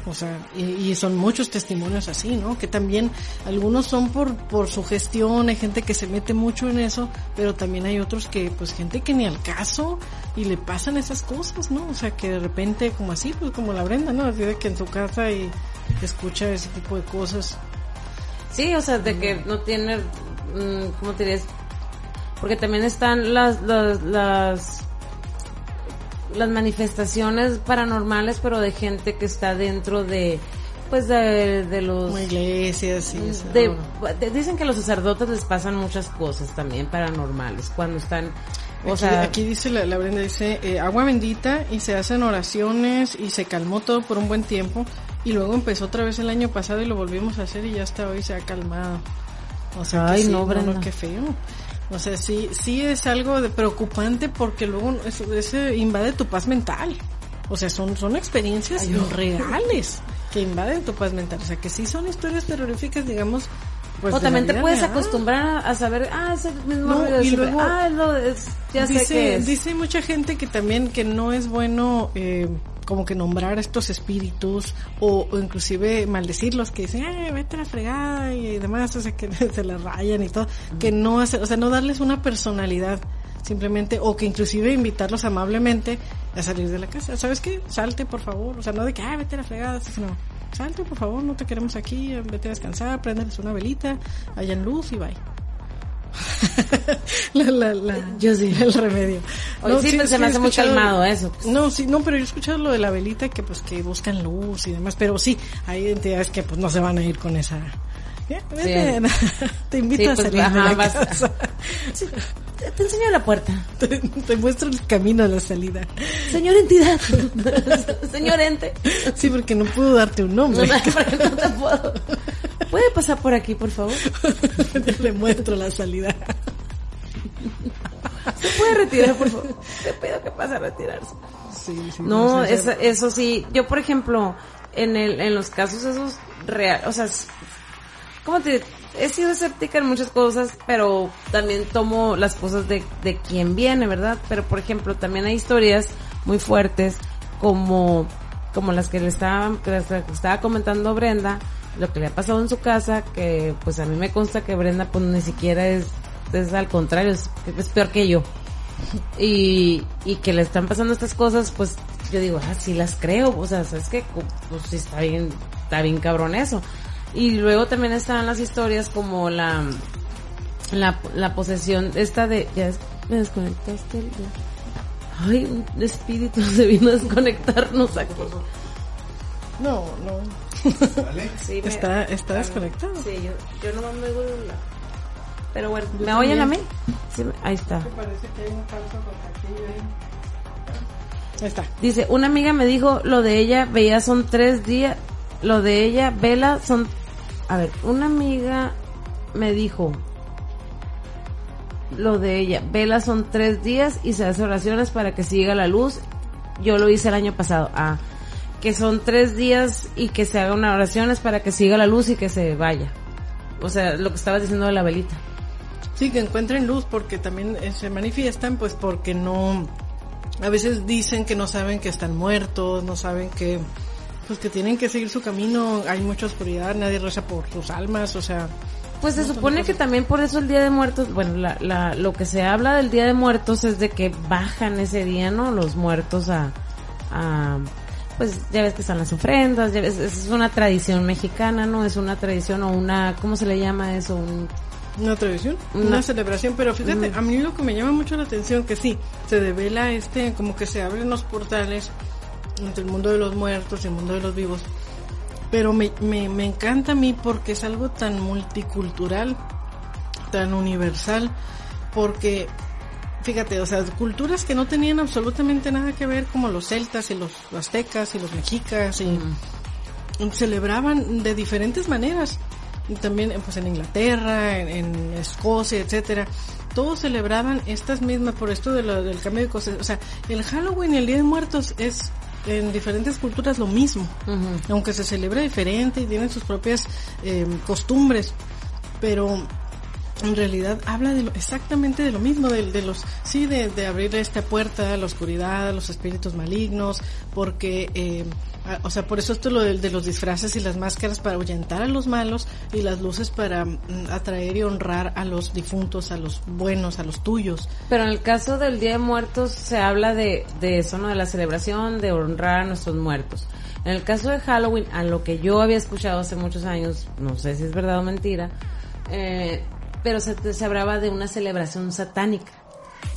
O sea, y, y son muchos testimonios así, ¿no? Que también algunos son por, por su gestión, hay gente que se mete mucho en eso, pero también hay otros que, pues gente que ni al caso y le pasan esas cosas, ¿no? O sea, que de repente, como así, pues como la Brenda, ¿no? Así de que en su casa y escucha ese tipo de cosas. Sí, o sea, de que no tiene, mm, ¿cómo te dirías? Porque también están las, las, las, las manifestaciones paranormales, pero de gente que está dentro de, pues de, de los... Como iglesias y eso. de- de- dicen que a los sacerdotes les pasan muchas cosas también paranormales cuando están, o aquí, sea, aquí dice la, la Brenda dice eh, agua bendita y se hacen oraciones y se calmó todo por un buen tiempo y luego empezó otra vez el año pasado y lo volvimos a hacer y ya hasta hoy se ha calmado. O sea, que Ay, sí, no, Brenda. qué feo. O sea, sí, sí es algo de preocupante porque luego eso, eso invade tu paz mental. O sea, son, son experiencias reales que invaden tu paz mental. O sea, que sí son historias terroríficas, digamos. Pues, o también te puedes real. acostumbrar a, saber, ah, es el mismo No, de y luego- ah, es, ya sé dice, que es. dice mucha gente que también que no es bueno eh, como que nombrar a estos espíritus o, o inclusive maldecirlos que dicen, eh, vete a la fregada y demás, o sea, que se la rayan y todo, que no hace, o sea, no darles una personalidad simplemente o que inclusive invitarlos amablemente a salir de la casa. ¿Sabes qué? Salte, por favor. O sea, no de que, ah, vete a la fregada, sino, salte, por favor, no te queremos aquí, vete a descansar, préndeles una velita, hayan luz y bye. la, la, la, Yo sí. el remedio. Oye, sí, pues, es se me hace muy calmado eso, pues. No, sí, no, pero yo he escuchado lo de la velita que pues que buscan luz y demás, pero sí, hay entidades que pues no se van a ir con esa vete, Te invito Sí, a pues, salir de ajá, la vas- casa. Sí, te, te enseño la puerta. Te, te muestro el camino a la salida. Señor entidad. Señor ente. Sí, porque no puedo darte un No, nombre. no, no te puedo. ¿Puede pasar por aquí, por favor? Le muestro la salida. ¿Se puede retirar, por favor? Te pido que pase a retirarse. Sí, sí, No, eso, eso sí. Yo, por ejemplo, en el, en los casos esos real, o sea, ¿cómo te He sido escéptica en muchas cosas, pero también tomo las cosas de, de quien viene, ¿verdad? Pero, por ejemplo, también hay historias muy fuertes como, como las que le estaba, que estaba comentando Brenda, lo que le ha pasado en su casa, que pues a mí me consta que Brenda pues ni siquiera es, es al contrario, es, peor que yo y, y que le están pasando estas cosas, pues yo digo, ah, sí las creo, o sea, es que pues sí está bien, está bien cabrón eso. Y luego también están las historias como la, la, la posesión esta de, ya me desconectaste. Ay, un espíritu se vino a desconectarnos aquí. No, no. Sí, me- Está, está desconectado. Sí, yo, yo no me oigo la... Pero bueno, ¿me oyen a mí? Sí, ahí está. Parece que hay un falso contactillo ahí. Ahí está. Dice, una amiga me dijo, lo de ella, veía son tres días, lo de ella, vela, son... A ver, una amiga me dijo, lo de ella, vela son tres días y se hace oraciones para que siga la luz. Yo lo hice el año pasado. Ah, que son tres días y que se hagan oraciones para que siga la luz y que se vaya. O sea, lo que estabas diciendo de la velita. Sí, que encuentren luz porque también eh, se manifiestan pues porque no a veces dicen que no saben que están muertos, no saben que pues que tienen que seguir su camino, hay mucha oscuridad, nadie reza por sus almas, o sea, Pues se supone que también por eso el Día de Muertos, bueno, la, la, lo que se habla del Día de Muertos es de que bajan ese día, ¿no? Los muertos a, a pues ya ves que están las ofrendas, ya ves, es una tradición mexicana, ¿no? Es una tradición o una, ¿cómo se le llama eso? Un, una tradición, Una- una celebración, pero fíjate, a mí lo que me llama mucho la atención que sí, se devela este, como que se abren los portales entre el mundo de los muertos y el mundo de los vivos, pero me, me, me encanta a mí porque es algo tan multicultural, tan universal, porque fíjate, o sea, culturas que no tenían absolutamente nada que ver como los celtas y los aztecas y los mexicas y celebraban de diferentes maneras. Y también pues en Inglaterra, en, en Escocia, etcétera. Todos celebraban estas mismas por esto de lo- del cambio de cosas. O sea, el Halloween y el Día de Muertos es en diferentes culturas lo mismo. Aunque se celebra diferente y tienen sus propias eh, costumbres. Pero en realidad habla de lo, exactamente de lo mismo, de, de los, sí, de, de abrir esta puerta a la oscuridad, a los espíritus malignos, porque, eh, o sea, por eso esto lo de, de los disfraces y las máscaras para ahuyentar a los malos y las luces para mm, atraer y honrar a los difuntos, a los buenos, a los tuyos. pero en el caso del Día de Muertos se habla de, de eso, ¿no? De la celebración, de honrar a nuestros muertos. En el caso de Halloween, a lo que yo había escuchado hace muchos años, no sé si es verdad o mentira, eh, pero se, se hablaba de una celebración satánica.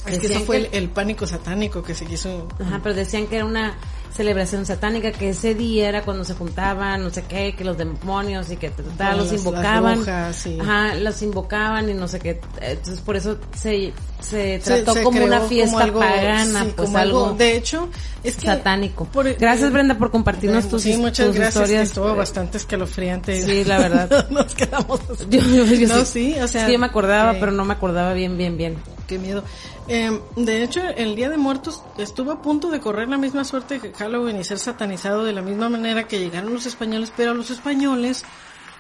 Es que eso fue el, el pánico satánico que se quiso Ajá, pero decían que era una celebración satánica, que ese día era cuando se juntaban, no sé qué, que los demonios y que ta, ta, ta, Bueno, los las- las invocaban. brujas, sí. Ajá, los invocaban y no sé qué. Entonces por eso se, se se- trató se como creó una fiesta algo- pagana, sí, pues como algo, de hecho es que satánico. por- gracias Brenda por compartirnos tus, sí, muchas tus gracias, que historias. estuvo bastante escalofriante. Sí, la verdad. Nos quedamos así. Yo, yo- yo no, sí, o sea, sí, yo me acordaba, pero no me acordaba bien, bien, bien. Qué miedo. Eh, de hecho, el Día de Muertos estuvo a punto de correr la misma suerte que Halloween y ser satanizado de la misma manera que llegaron los españoles, pero a los españoles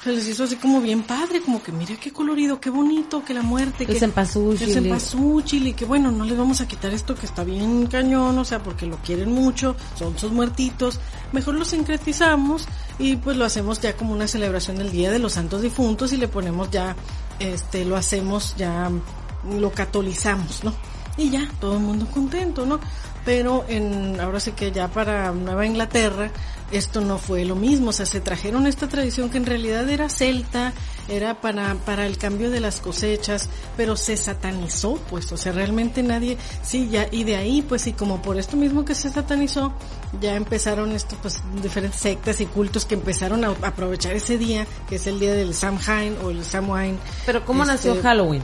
se les hizo así como bien padre, como que mira qué colorido, qué bonito, que la muerte, que el cempasúchil y que bueno, no les vamos a quitar esto que está bien cañón, o sea, porque lo quieren mucho, son sus muertitos, mejor lo sincretizamos y pues lo hacemos ya como una celebración del Día de los Santos Difuntos y le ponemos ya, este, lo hacemos ya, lo catolizamos, ¿no? y ya, todo el mundo contento, ¿no? Pero en, ahora sí que ya para Nueva Inglaterra, esto no fue lo mismo, o sea, se trajeron esta tradición que en realidad era celta, era para, para el cambio de las cosechas, pero se satanizó, pues, o sea, realmente nadie, sí, ya, y de ahí, pues, y como por esto mismo que se satanizó, ya empezaron estos, pues, diferentes sectas y cultos que empezaron a aprovechar ese día, que es el día del Samhain o el Samhain. Pero ¿cómo Este, nació Halloween?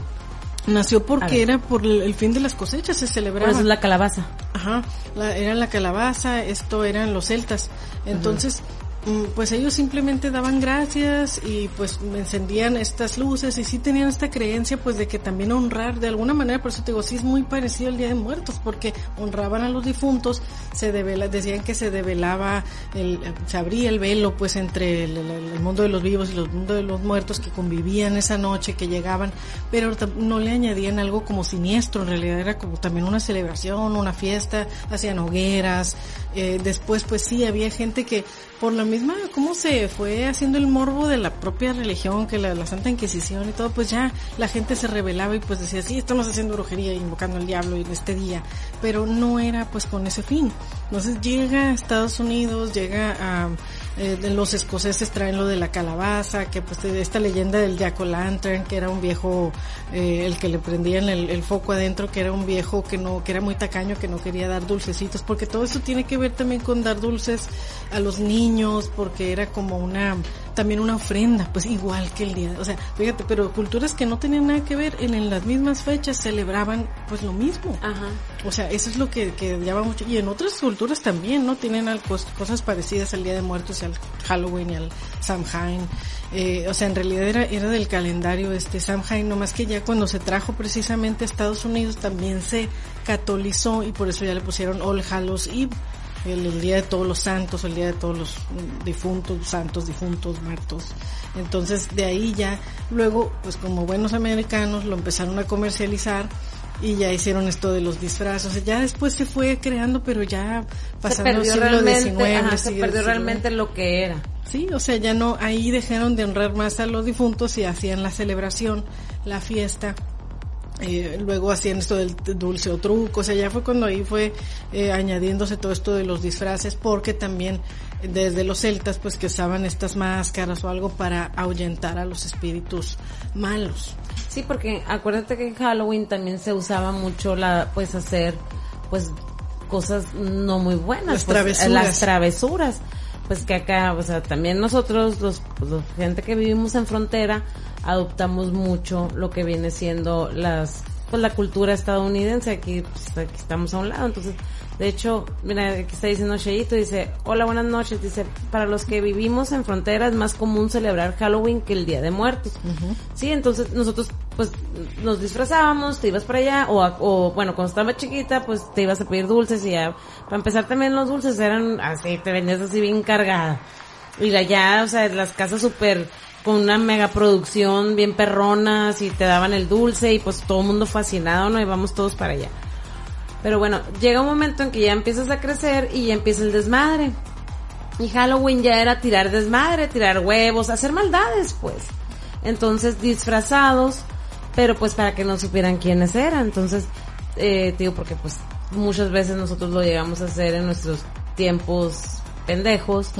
Nació porque era por el fin de las cosechas, se Por celebraba. eso es la calabaza. Ajá, la, era la calabaza, esto eran los celtas. Entonces, pues ellos simplemente daban gracias y pues encendían estas luces y sí tenían esta creencia pues de que también honrar de alguna manera, por eso te digo, sí es muy parecido al Día de Muertos porque honraban a los difuntos, se devela, decían que se develaba, el, se abría el velo pues entre el, mundo de los vivos y el mundo de los muertos que convivían esa noche, que llegaban, pero no le añadían algo como siniestro, en realidad era como también una celebración, una fiesta, hacían hogueras, eh, después pues sí, había gente que por la misma, cómo se fue haciendo el morbo de la propia religión, que la, la Santa Inquisición y todo, pues ya la gente se rebelaba y pues decía, sí, estamos haciendo brujería, invocando al diablo en este día, pero no era pues con ese fin. Entonces llega a Estados Unidos, llega a eh, los escoceses traen lo de la calabaza, que pues esta leyenda del Jack Lantern, que era un viejo, eh, el que le prendían el, el foco adentro, que era un viejo que no, que era muy tacaño, que no quería dar dulcecitos, porque todo eso tiene que ver también con dar dulces a los niños, porque era como una, también una ofrenda, pues igual que el día, o sea, fíjate, pero culturas que no tenían nada que ver, en, en las mismas fechas celebraban pues lo mismo. Ajá. O sea, eso es lo que, que llama mucho. Y en otras culturas también, ¿no? Tienen al- cosas parecidas al Día de Muertos y al Halloween y al Samhain. Eh, o sea, en realidad era, era del calendario este Samhain, nomás que ya cuando se trajo precisamente a Estados Unidos también se catolizó y por eso ya le pusieron All Hallows Eve. El, el día de todos los santos, el día de todos los difuntos, santos, difuntos, muertos. Entonces, de ahí ya, luego, pues como buenos americanos, lo empezaron a comercializar y ya hicieron esto de los disfraces. Ya después se fue creando, pero ya Se pasando el siglo XIX. ajá, se perdió realmente lo que era. Sí, o sea, ya no, ahí dejaron de honrar más a los difuntos y hacían la celebración, la fiesta. Eh, luego hacían esto del dulce o truco, o sea, ya fue cuando ahí fue eh, añadiéndose todo esto de los disfraces, porque también eh, desde los celtas, pues que usaban estas máscaras o algo para ahuyentar a los espíritus malos. Sí, porque acuérdate que en Halloween también se usaba mucho la, pues hacer, pues cosas no muy buenas. Las pues, travesuras. Las travesuras. Pues que acá, o sea, también nosotros, los, pues, gente que vivimos en frontera, adoptamos mucho lo que viene siendo las, pues la cultura estadounidense. Aquí, pues, aquí estamos a un lado, entonces, de hecho, mira, aquí está diciendo Sheito, dice, hola, buenas noches, dice, para los que vivimos en frontera es más común celebrar Halloween que el Día de Muertos. Sí, entonces nosotros pues nos disfrazábamos, te ibas para allá, o, a- o bueno, cuando estaba chiquita, pues te ibas a pedir dulces y ya, para empezar también los dulces eran así, te venías así bien cargada. Y allá, o sea, las casas súper, con una mega producción, bien perronas, y te daban el dulce, y pues todo el mundo fascinado, ¿no? Y vamos todos para allá. Pero bueno, llega un momento en que ya empiezas a crecer y ya empieza el desmadre. Y Halloween ya era tirar desmadre, tirar huevos, hacer maldades, pues. Entonces, disfrazados, pero pues para que no supieran quiénes eran. Entonces, eh, digo, porque pues muchas veces nosotros lo llegamos a hacer en nuestros tiempos pendejos,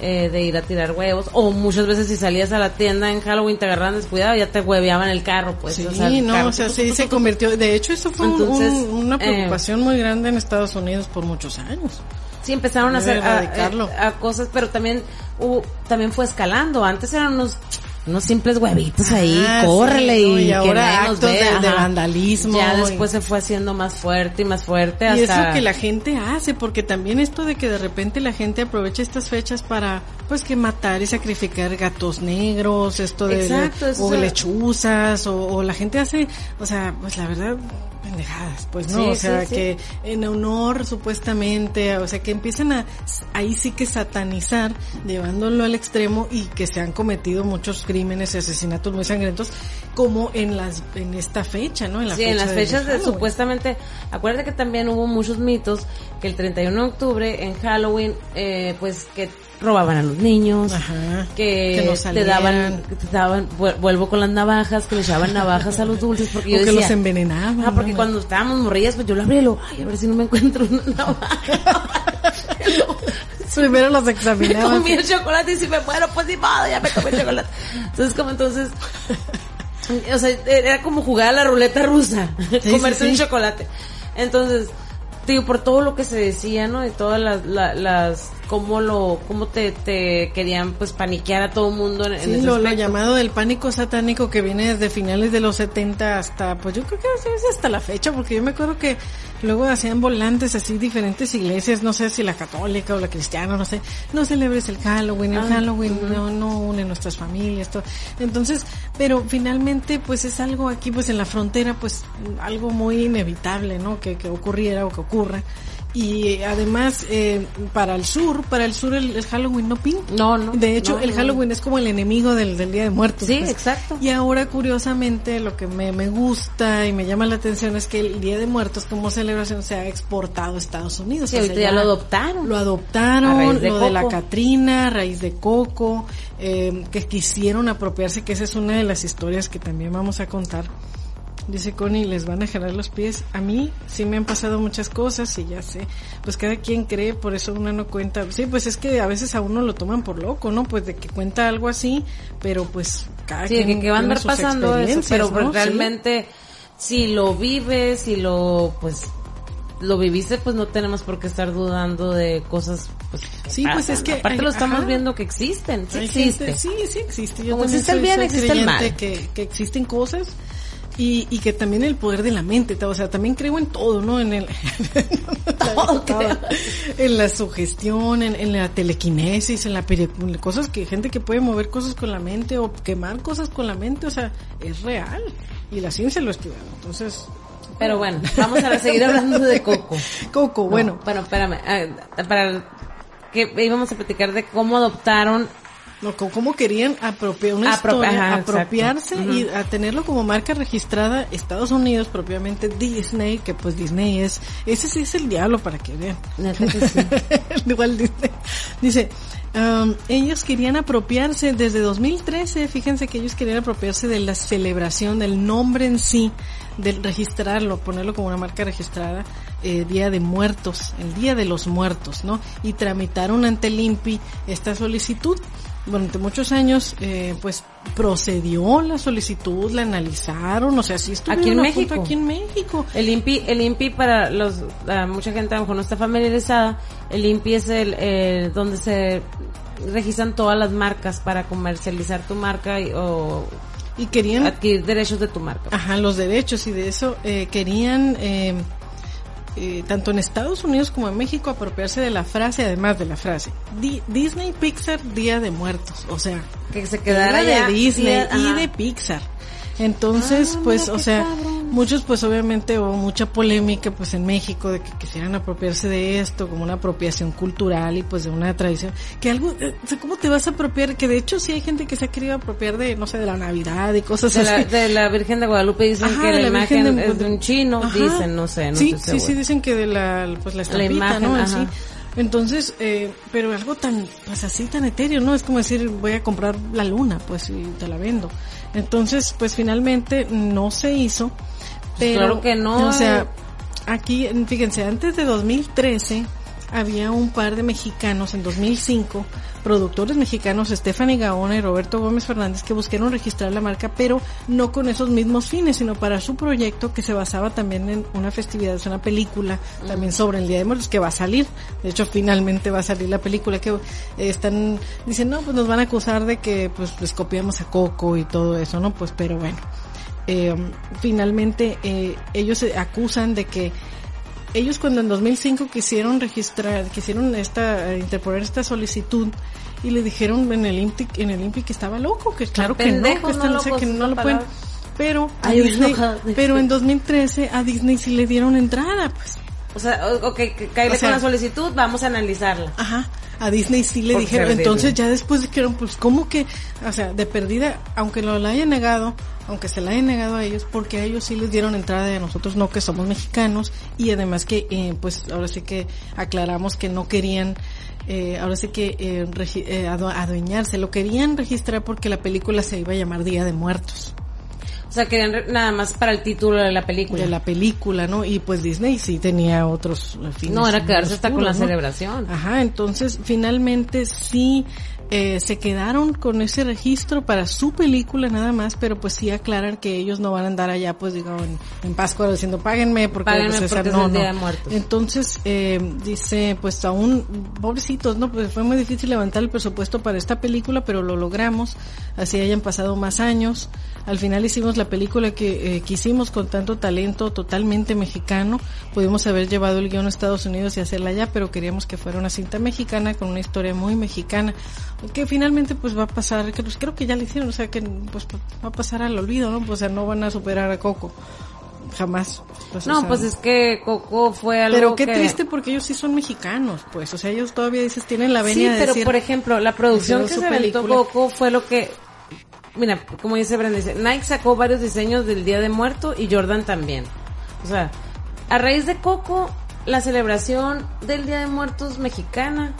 eh, de ir a tirar huevos, o muchas veces si salías a la tienda en Halloween te agarraban descuidado, ya te hueveaban el carro, pues. Sí, o sea, el no, carro, o sea, sí se convirtió, de hecho eso fue Entonces, un- una eh, preocupación muy grande en Estados Unidos por muchos años. Sí, empezaron a hacer a, erradicarlo. a- a cosas, pero también hubo, también fue escalando. Antes eran unos unos simples huevitos ahí, Ah, córrele sí, ¿no? y, Y que ahora nos actos de- vandalismo Ya y- después se fue haciendo más fuerte y más fuerte Y hasta lo que la gente hace, porque también esto de que de repente la gente aprovecha estas fechas para, pues que matar y sacrificar gatos negros, esto de, Exacto, eso o lechuzas, o, o la gente hace, o sea, pues la verdad, pendejadas, pues no, Sí, o sea, sí, sí. que en honor supuestamente, o sea, que empiezan a, ahí sí que satanizar, llevándolo al extremo y que se han cometido muchos crímenes y asesinatos muy sangrientos, como en las, en esta fecha, ¿no? En la sí, fecha en las fechas de, Halloween. supuestamente, acuérdate que también hubo muchos mitos que el 31 de octubre en Halloween, eh, pues que robaban a los niños, Ajá. que, Que no te daban, que te daban, vuel- vuelvo con las navajas, que le echaban navajas a los dulces porque yo que decía, los envenenaban. Ah, porque ¿no? cuando estábamos morrillas, pues yo lo abrí y lo, ay, a ver si no me encuentro una navaja. Primero los me examinaban. comí el chocolate y si me muero, pues ni modo, ya me comí el chocolate. Entonces, como entonces, o sea, era como jugar a la ruleta rusa, Sí, comerse sí, sí. un chocolate. Entonces, digo, por todo lo que se decía, ¿no? De todas las, la- las, cómo lo, cómo te, te querían, pues, paniquear a todo el mundo en, en Sí, ese lo, lo llamado del pánico satánico que viene desde finales de los 70 hasta, pues yo creo que veces hasta la fecha, porque yo me acuerdo que luego hacían volantes así diferentes iglesias, no sé si la católica o la cristiana, no sé, no celebres el Halloween, el Ah, Halloween no, no une nuestras familias, todo. Entonces, pero finalmente pues es algo aquí pues en la frontera pues algo muy inevitable, ¿no? Que, que ocurriera o que ocurra. Y además, eh, para el sur, para el sur el, el Halloween no pinta. No, no. De hecho, no, el no. Halloween es como el enemigo del, del Día de Muertos. Sí, pues. exacto. Y ahora, curiosamente, lo que me, me gusta y me llama la atención es que el Día de Muertos como celebración se ha exportado a Estados Unidos. Sí, O sea, ahorita ya lo adoptaron. Lo adoptaron, de lo de la. Catrina, a raíz de Coco, eh, que quisieron apropiarse, que esa es una de las historias que también vamos a contar. Dice Connie, les van a jalar los pies. A mí sí me han pasado muchas cosas y ya sé. Pues cada quien cree, por eso uno no cuenta. Sí, pues es que a veces a uno lo toman por loco, ¿no? Pues de que cuenta algo así, pero pues cada Sí, quien que, que va a andar pasando eso, pero ¿no? Sí. realmente si lo vives, si lo pues lo viviste, pues no tenemos por qué estar dudando de cosas pues que Sí, pues es que aparte hay- lo estamos ajá. viendo que existen, sí existe. gente- sí, sí existe. Yo Como existe el bien, existe el mal. Que, que existen cosas y, y que también el poder de la mente, o sea, también creo en todo, ¿no? En el, Todo creo. en la sugestión, en, en la telequinesis, en la cosas que gente que puede mover cosas con la mente o quemar cosas con la mente, o sea, es real y la ciencia lo estudia. Entonces, Pero bueno, vamos a seguir hablando de Coco. Coco, No, bueno, bueno, espérame, ah, para que íbamos a platicar de cómo adoptaron No, cómo querían apropiar una historia, ajá, apropiarse y a tenerlo como marca registrada Estados Unidos, propiamente Disney, que pues Disney es, ese sí es el diablo para que vean. Neta que sí. Igual Disney. Dice, um, ellos querían apropiarse desde 2013, fíjense que ellos querían apropiarse de la celebración, del nombre en sí, del registrarlo, ponerlo como una marca registrada, eh, Día de Muertos, el Día de los Muertos, ¿no? Y tramitaron ante el INPI esta solicitud. Durante muchos años, eh, pues procedió la solicitud, la analizaron, o sea, sí estuvieron Aquí en punto México. aquí en México. El INPI, el INPI para los, mucha gente a lo mejor no está familiarizada, el INPI es el, eh, donde se registran todas las marcas para comercializar tu marca y, o Y querían adquirir derechos de tu marca. Ajá, los derechos y de eso eh, querían, eh, tanto en Estados Unidos como en México, apropiarse de la frase, además de la frase, Di- Disney Pixar Día de Muertos, o sea, Que se quedara de Disney día- y de Pixar. Entonces, Ah, pues, o sea, cabrón. muchos, pues, obviamente, hubo mucha polémica, pues, en México de que quisieran apropiarse de esto como una apropiación cultural y, pues, de una tradición. Que algo, eh, o sea, ¿cómo te vas a apropiar? Que de hecho sí hay gente que se ha querido apropiar de, no sé, de la Navidad y cosas de, la, así. de la Virgen de Guadalupe dicen Ajá, que de la, la imagen de- es de un chino, Ajá. dicen, no sé, no sí, estoy sí, sí, dicen que de la, pues la estampita, imagen, ¿no? Así. Entonces, eh, pero algo tan, pues así tan etéreo, ¿no? Es como decir, voy a comprar la luna, pues, y te la vendo. Entonces, pues finalmente no se hizo. Pero, claro que no, O sea, eh. aquí, fíjense, antes de 2013 había un par de mexicanos en 2005, productores mexicanos, Stephanie Gaona y Roberto Gómez Fernández, que buscaron registrar la marca, pero no con esos mismos fines, sino para su proyecto que se basaba también en una festividad, es una película también sobre el Día de Muertos que va a salir. De hecho, finalmente va a salir la película que eh, están, dicen, no, pues nos van a acusar de que pues les copiamos a Coco y todo eso, ¿no? Pues, pero bueno. Eh, finalmente eh, ellos se acusan de que ellos cuando en 2005 quisieron registrar, quisieron esta, eh, interponer esta solicitud y le dijeron en el INPI, en el INPI que estaba loco, que claro que no, que, están- no o sea, locos, que no lo pueden. Pero, a Ay, Disney- enojada. pero en 2013 a Disney sí le dieron entrada, pues. O sea, o- ok, que O sea- con la solicitud, vamos a analizarla. Ajá. A Disney sí le Por dijeron, entonces ya después dijeron, pues cómo que, o sea, de perdida, aunque lo la hayan negado, aunque se la hayan negado a ellos, porque a ellos sí les dieron entrada y a nosotros no, que somos mexicanos, y además que, eh, pues ahora sí que aclaramos que no querían, eh, ahora sí que eh, eh, adu- adueñarse, lo querían registrar porque la película se iba a llamar Día de Muertos. O sea, querían nada más para el título de la película. de la película, ¿no? Y pues Disney sí tenía otros eh, fines. no, era quedarse hasta con la oscuros, ¿no? celebración. Ajá, entonces finalmente sí eh, se quedaron con ese registro para su película nada más, pero pues sí aclaran que ellos no van a andar allá, pues digo, en, en Pascua diciendo páguenme porque, Páguenme pues, esa- porque es no, el Día no. de Muertos. Entonces eh, dice, pues aún, pobrecitos, ¿no? Pues fue muy difícil levantar el presupuesto para esta película, pero lo logramos, así hayan pasado más años. Al final hicimos la película que eh, quisimos con tanto talento totalmente mexicano. Pudimos haber llevado el guion a Estados Unidos y hacerla allá, pero queríamos que fuera una cinta mexicana con una historia muy mexicana. Que finalmente pues va a pasar, que, pues, creo que ya lo hicieron, o sea que pues va a pasar al olvido, ¿no? Pues, o sea, no van a superar a Coco. Jamás. Pues, o no, sea, pues es que Coco fue algo pero qué que- triste porque ellos sí son mexicanos, pues. O sea, ellos todavía dices tienen la Sí, venia de pero decir, por ejemplo, la producción que se aventó película. Coco fue lo que... Mira, como dice Brenda, dice, Nike sacó varios diseños del Día de Muerto y Jordan también. O sea, a raíz de Coco, la celebración del Día de Muertos mexicana,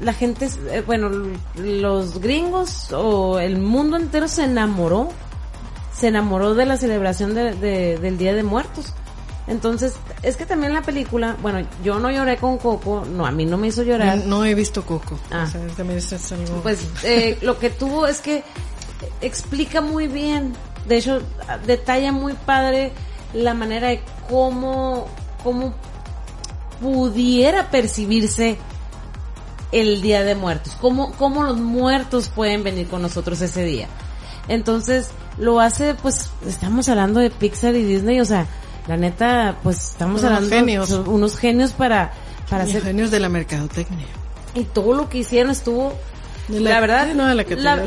la gente, eh, bueno, los gringos o el mundo entero se enamoró, se enamoró de la celebración de- de- del Día de Muertos. Entonces, es que también la película, bueno, yo no lloré con Coco, no, a mí no me hizo llorar. no, no he visto Coco. Ah. O sea, también es, es algo... Pues eh, lo que tuvo es que explica muy bien, de hecho detalla muy padre la manera de cómo, cómo pudiera percibirse el Día de Muertos, cómo, cómo los muertos pueden venir con nosotros ese día. Entonces lo hace, pues estamos hablando de Pixar y Disney, o sea, la neta, pues estamos Unos hablando genios. son unos genios para para Los hacer genios de la mercadotecnia. y todo lo que hicieron estuvo De la, la- verdad sí, no, de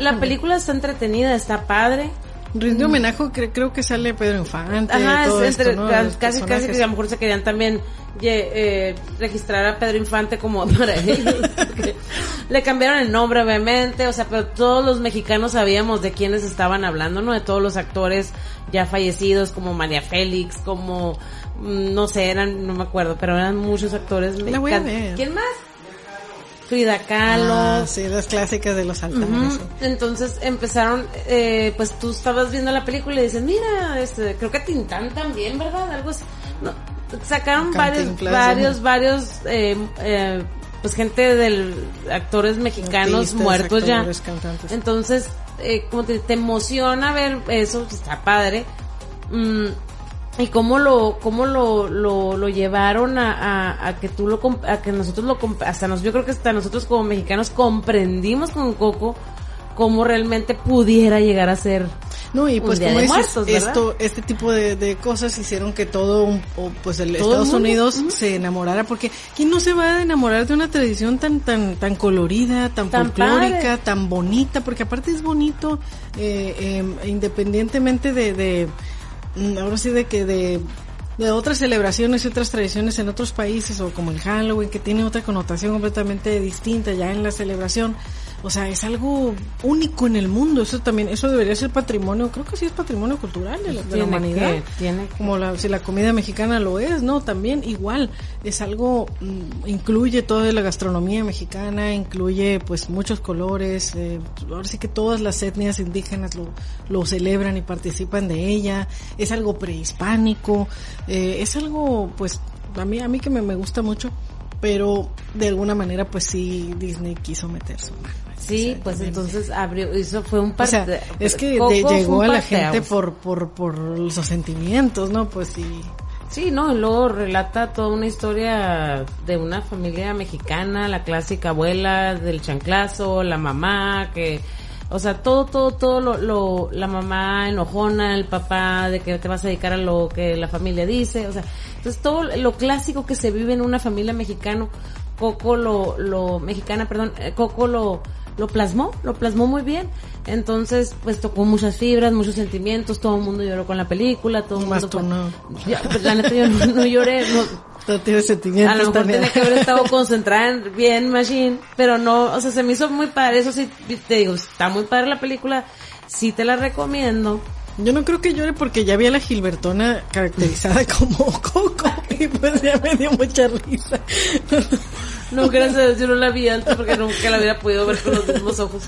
la película está entretenida está padre. Rinde homenaje, cre- creo que sale Pedro Infante. ajá todo es casi casi que a lo mejor se querían también eh, registrar a Pedro Infante como para ellos le cambiaron el nombre obviamente o sea pero todos los mexicanos sabíamos de quiénes estaban hablando no de todos los actores ya fallecidos como María Félix como mm, no sé eran no me acuerdo pero eran muchos actores mexicanos. quién más Frida Kahlo Ah, sí, las clásicas de los altares. Entonces empezaron, eh, pues tú estabas viendo la película y dices, mira, este, creo que Tintán también, ¿verdad? Algo así. No, sacaron varios, varios, varios, eh, eh, pues gente del actores mexicanos Artistas, muertos actores, ya. cantantes. Entonces, eh, como te, te emociona ver eso, está padre. Mm, y cómo lo cómo lo, lo, lo llevaron a, a, a que tú lo comp- a que nosotros lo hasta nos yo creo que hasta nosotros como mexicanos comprendimos con Coco cómo realmente pudiera llegar a ser No, y pues como dices, Muertos, esto, este tipo de, de cosas hicieron que todo, pues el Todo Estados Unidos se enamorara, porque ¿quién no se va a enamorar de una tradición tan, tan, tan colorida, tan, Tan folclórica, padre. tan bonita? Porque aparte es bonito, eh, eh, independientemente de, de, ahora sí de que de, de otras celebraciones y otras tradiciones en otros países o como el Halloween que tiene otra connotación completamente distinta ya en la celebración. O sea, es algo único en el mundo. Eso también, eso debería ser patrimonio, creo que sí es patrimonio cultural de la, de la Tiene humanidad. que- tiene que- Como la, si la comida mexicana lo es, ¿no? También igual, es algo, mm, incluye toda la gastronomía mexicana, incluye pues muchos colores, eh, ahora sí que todas las etnias indígenas lo, lo celebran y participan de ella, es algo prehispánico, eh, es algo pues a mí, a mí que me, me gusta mucho, pero de alguna manera pues sí Disney quiso meter su mano. Sí pues entonces abrió eso fue un O parte sea, es que de- llegó a la gente por, por, por los sentimientos, ¿no? Pues sí. Sí, no, y luego relata toda una historia de una familia mexicana, la clásica abuela del chanclazo, la mamá, que, o sea, todo, todo, todo lo, lo, la mamá enojona, el papá de que te vas a dedicar a lo que la familia dice, o sea, entonces todo lo clásico que se vive en una familia mexicano, Coco lo, lo, mexicana, perdón, eh, Coco lo, lo plasmó, lo plasmó muy bien. Entonces, pues tocó muchas fibras, muchos sentimientos, todo el mundo lloró con la película, todo el mundo tú no. ya, pues, la neta yo no, no lloré, no, No tiene sentimientos. A lo mejor también. tenía que haber estado concentrada en bien Machine, pero no, o sea, se me hizo muy padre, eso sí, te digo, está muy padre la película, sí te la recomiendo. Yo no creo que llore porque ya vi a la Gilbertona caracterizada como Coco y pues ya me dio mucha risa. No, gracias a Dios, yo no la vi antes porque nunca la hubiera podido ver con los mismos ojos.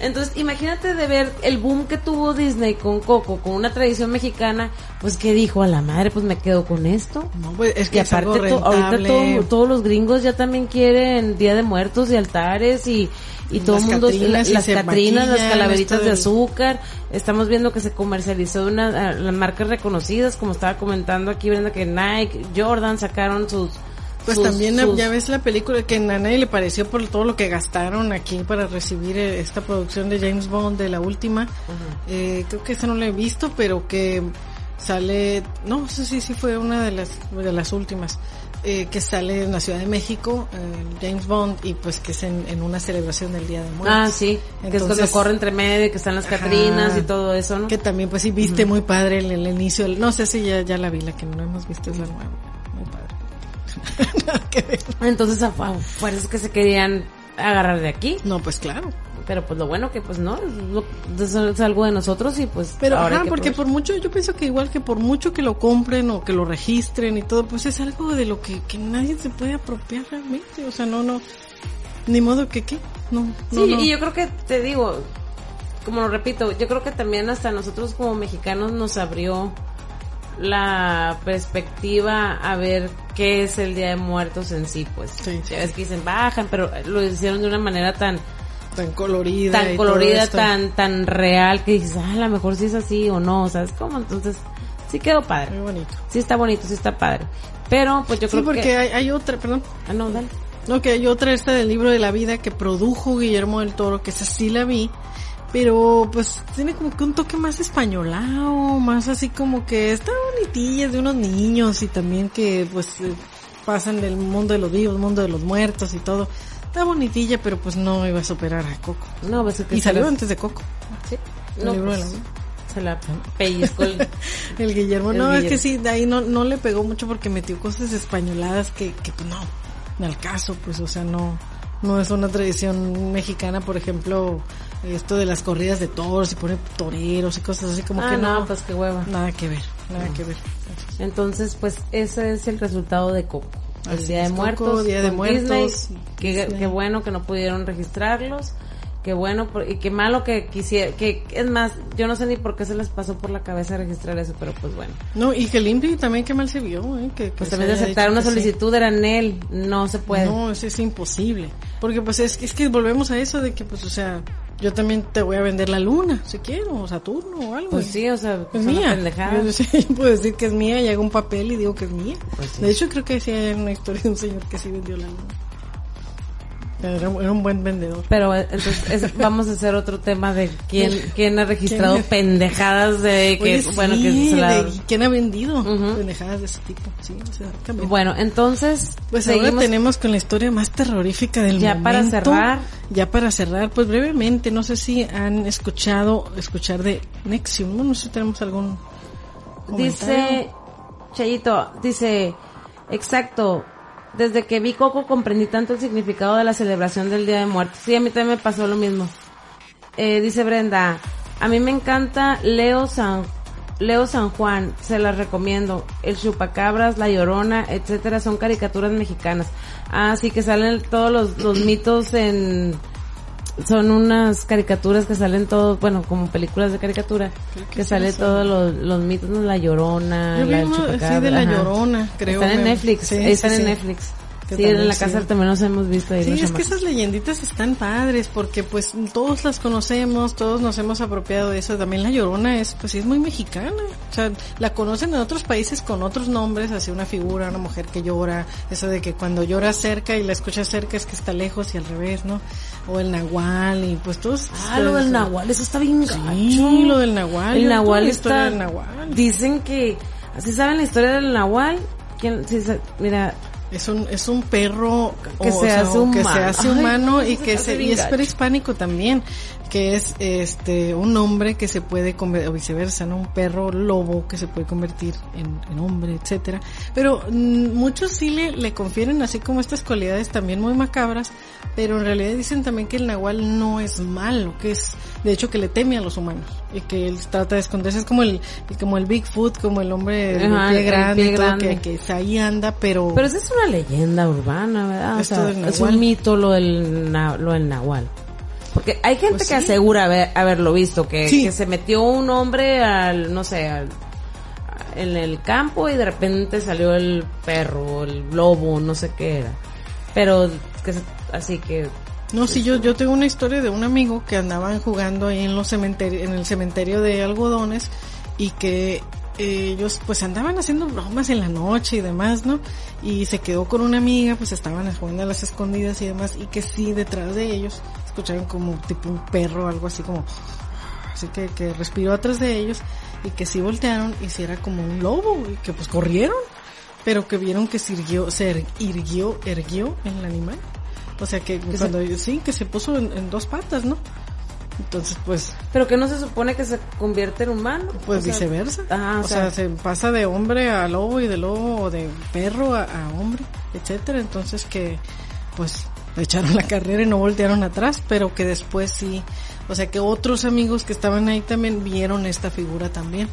Entonces, imagínate de ver el boom que tuvo Disney con Coco, con una tradición mexicana, pues que dijo a la madre, pues me quedo con esto. No, pues es Y que es algo aparte, to- ahorita todo- todos los gringos ya también quieren Día de Muertos y altares y, y todo el mundo, catrinas las catrinas, las calaveritas de azúcar. Estamos viendo que se comercializó una, las marcas reconocidas, como estaba comentando aquí Brenda, que Nike, Jordan sacaron sus... Pues sus- también sus- ya ves la película que a nadie le pareció por todo lo que gastaron aquí para recibir eh, esta producción de James Bond de la última. Eh, creo que esa no la he visto, pero que sale, no sé si sí fue una de las de las últimas. eh, que sale en la Ciudad de México, eh, James Bond, y pues que es en, en una celebración del Día de Muertos. Ah, sí, que es cuando Entonces- corre entre medio, que están las Ajá. Catrinas y todo eso, ¿no? Que también pues sí viste muy padre el, el inicio, del- no sé si ya, ya la vi, la que no hemos visto es la nueva. Nada que ver. Entonces, a fuerzas que se querían agarrar de aquí. no, pues claro. Pero pues lo bueno que pues no, es algo de nosotros y pues Pero ahora ajá, porque por mucho, yo pienso que igual que por mucho que lo compren o que lo registren y todo, pues es algo de lo que, que nadie se puede apropiar realmente. O sea, no, no, ni modo que qué, no, Sí, no, no. y yo creo que te digo, como lo repito, yo creo que también hasta nosotros como mexicanos nos abrió la perspectiva a ver qué es el Día de Muertos en sí, pues. Sí, sí, Ya ves que dicen bajan, pero lo hicieron de una manera tan tan colorida. tan y colorida, tan tan real que dices, ah, a lo mejor sí es así o no, ¿sabes cómo? Entonces, sí quedó padre. Muy bonito. Sí está bonito, sí está padre. Pero pues yo Sí, creo porque que hay, hay otra, perdón, Ah, no, dale. no, que hay otra esta del libro de la vida que produjo Guillermo del Toro, que esa sí la vi, pero pues tiene como que un toque más españolado, más así como que está bonitilla, es de unos niños y también que pues eh, pasan del mundo de los vivos, mundo de los muertos y todo. Está bonitilla, pero pues no iba a superar a Coco. No, pues es que Y salió antes de Coco. Sí. el No, libro de pues, la vida. se la pellizcó el- El Guillermo, El no, es que sí, de ahí no, no le pegó mucho porque metió cosas españoladas que, que pues no, no al caso, pues, o sea, no, no es una tradición mexicana, por ejemplo, esto de las corridas de toros y pone toreros y cosas así como ah, que no, no, pues qué hueva. nada que ver, nada que ver. Entonces, pues ese es el resultado de Coco. El Día de Coco, Muertos. Día de Muertos, Disney. Qué, qué bueno que no pudieron registrarlos. Qué bueno, y qué malo que quisiera, que es más, yo no sé ni por qué se les pasó por la cabeza registrar eso, pero pues bueno. No, y que limpio también que mal se vio, eh, que, que Pues también de aceptar una que sí. solicitud era en él, no se puede. No, eso es imposible. Porque pues es, es que volvemos a eso de que pues, o sea, yo también te voy a vender la luna, si quiero, o Saturno o algo. Pues sí, o sea, Es mía. Yo, sí, yo puedo decir que es mía y hago un papel y digo que es mía. Pues sí. De hecho, creo que sí hay una historia de un señor que sí vendió la luna. Era, era un buen vendedor. Pero eh, entonces es- vamos a hacer otro tema de quién, quién ha registrado ¿Quién? pendejadas de que, Oye, sí, bueno, que se la... de ¿Quién ha vendido Ujú. pendejadas de ese tipo? Sí, exactamente. Bueno, entonces, Pues ahora seguimos tenemos con la historia más terrorífica del Ya para momento. cerrar. Ya para cerrar, pues brevemente, no sé si han escuchado, escuchar de Nexium, no, no sé si tenemos algún Dice, comentario. Chayito, dice, exacto, desde que vi Coco comprendí tanto el significado de la celebración del Día de Muertos. Sí, a mí también me pasó lo mismo. Eh, dice Brenda, a mí me encanta Leo San, Leo San Juan, se las recomiendo. El Chupacabras, La Llorona, etcétera, son caricaturas mexicanas. Ah, sí, que salen todos los, los mitos en, son unas caricaturas que salen todos, bueno, como películas de caricatura, Creo que sale todos los, los mitos, la llorona, Yo la chupacabra. sí, de La ajá. Llorona, creo. Están en Netflix, sí, están en. Netflix. Que Sí, en la sí. casa también nos hemos visto ahí. Sí, es que esas leyenditas están padres porque pues todos las conocemos, todos nos hemos apropiado de eso. También la Llorona es pues sí es muy mexicana. O sea, la conocen en otros países con otros nombres, así una figura, una mujer que llora, eso de que cuando llora cerca y la escuchas cerca es que está lejos y al revés, ¿no? O el nahual y pues todos Ah, lo del Nahual, eso está bien Sí, gacho. lo del Nahual. El Nahual está... del Nahual. Dicen que... ¿Así saben la historia del Nahual? ¿Quién? Sí, mira, Es un, es un perro Que o se hace o que se hace humano no, y se que se, bien y es prehispánico también, que es este un hombre que se puede convertir, o viceversa, ¿no? Un perro lobo que se puede convertir en, en hombre, etcétera. Pero mm, muchos sí le, le confieren así como estas cualidades también muy macabras, pero en realidad dicen también que el nahual no es malo, que es de hecho que le teme a los humanos y que él trata de esconderse, es como el, como el Bigfoot, como el hombre de Ajá, pie grande, pie grande. que, que ahí anda, pero... Pero esa es una leyenda urbana, ¿verdad? O sea, es un mito lo del, lo del nahual. Porque hay gente Pues que sí. asegura haber, haberlo visto, que, Sí. que se metió un hombre al, no sé, al, en el campo y de repente salió el perro, el lobo, no sé qué era. Pero que así que No, sí, yo, yo tengo una historia de un amigo que andaban jugando ahí en los cementerios, en el cementerio de algodones y que ellos pues andaban haciendo bromas en la noche y demás, ¿no? Y se quedó con una amiga, pues estaban jugando a las escondidas y demás y que sí, detrás de ellos escucharon como tipo un perro, algo así como, así que, que respiró atrás de ellos y que sí voltearon y sí era como un lobo y que pues corrieron, pero que vieron que se irguió, se irguió, erguió el animal. O sea que, cuando sí, que se puso en, en dos patas, ¿no? Entonces, pues, Pero que no se supone que se convierte en humano. pues O sea, viceversa. Ajá, o, sea, se pasa de hombre a lobo y de lobo o de perro a, a hombre, etcétera. Entonces que, pues, echaron la carrera y no voltearon atrás, pero que después sí, o sea que otros amigos que estaban ahí también vieron esta figura también.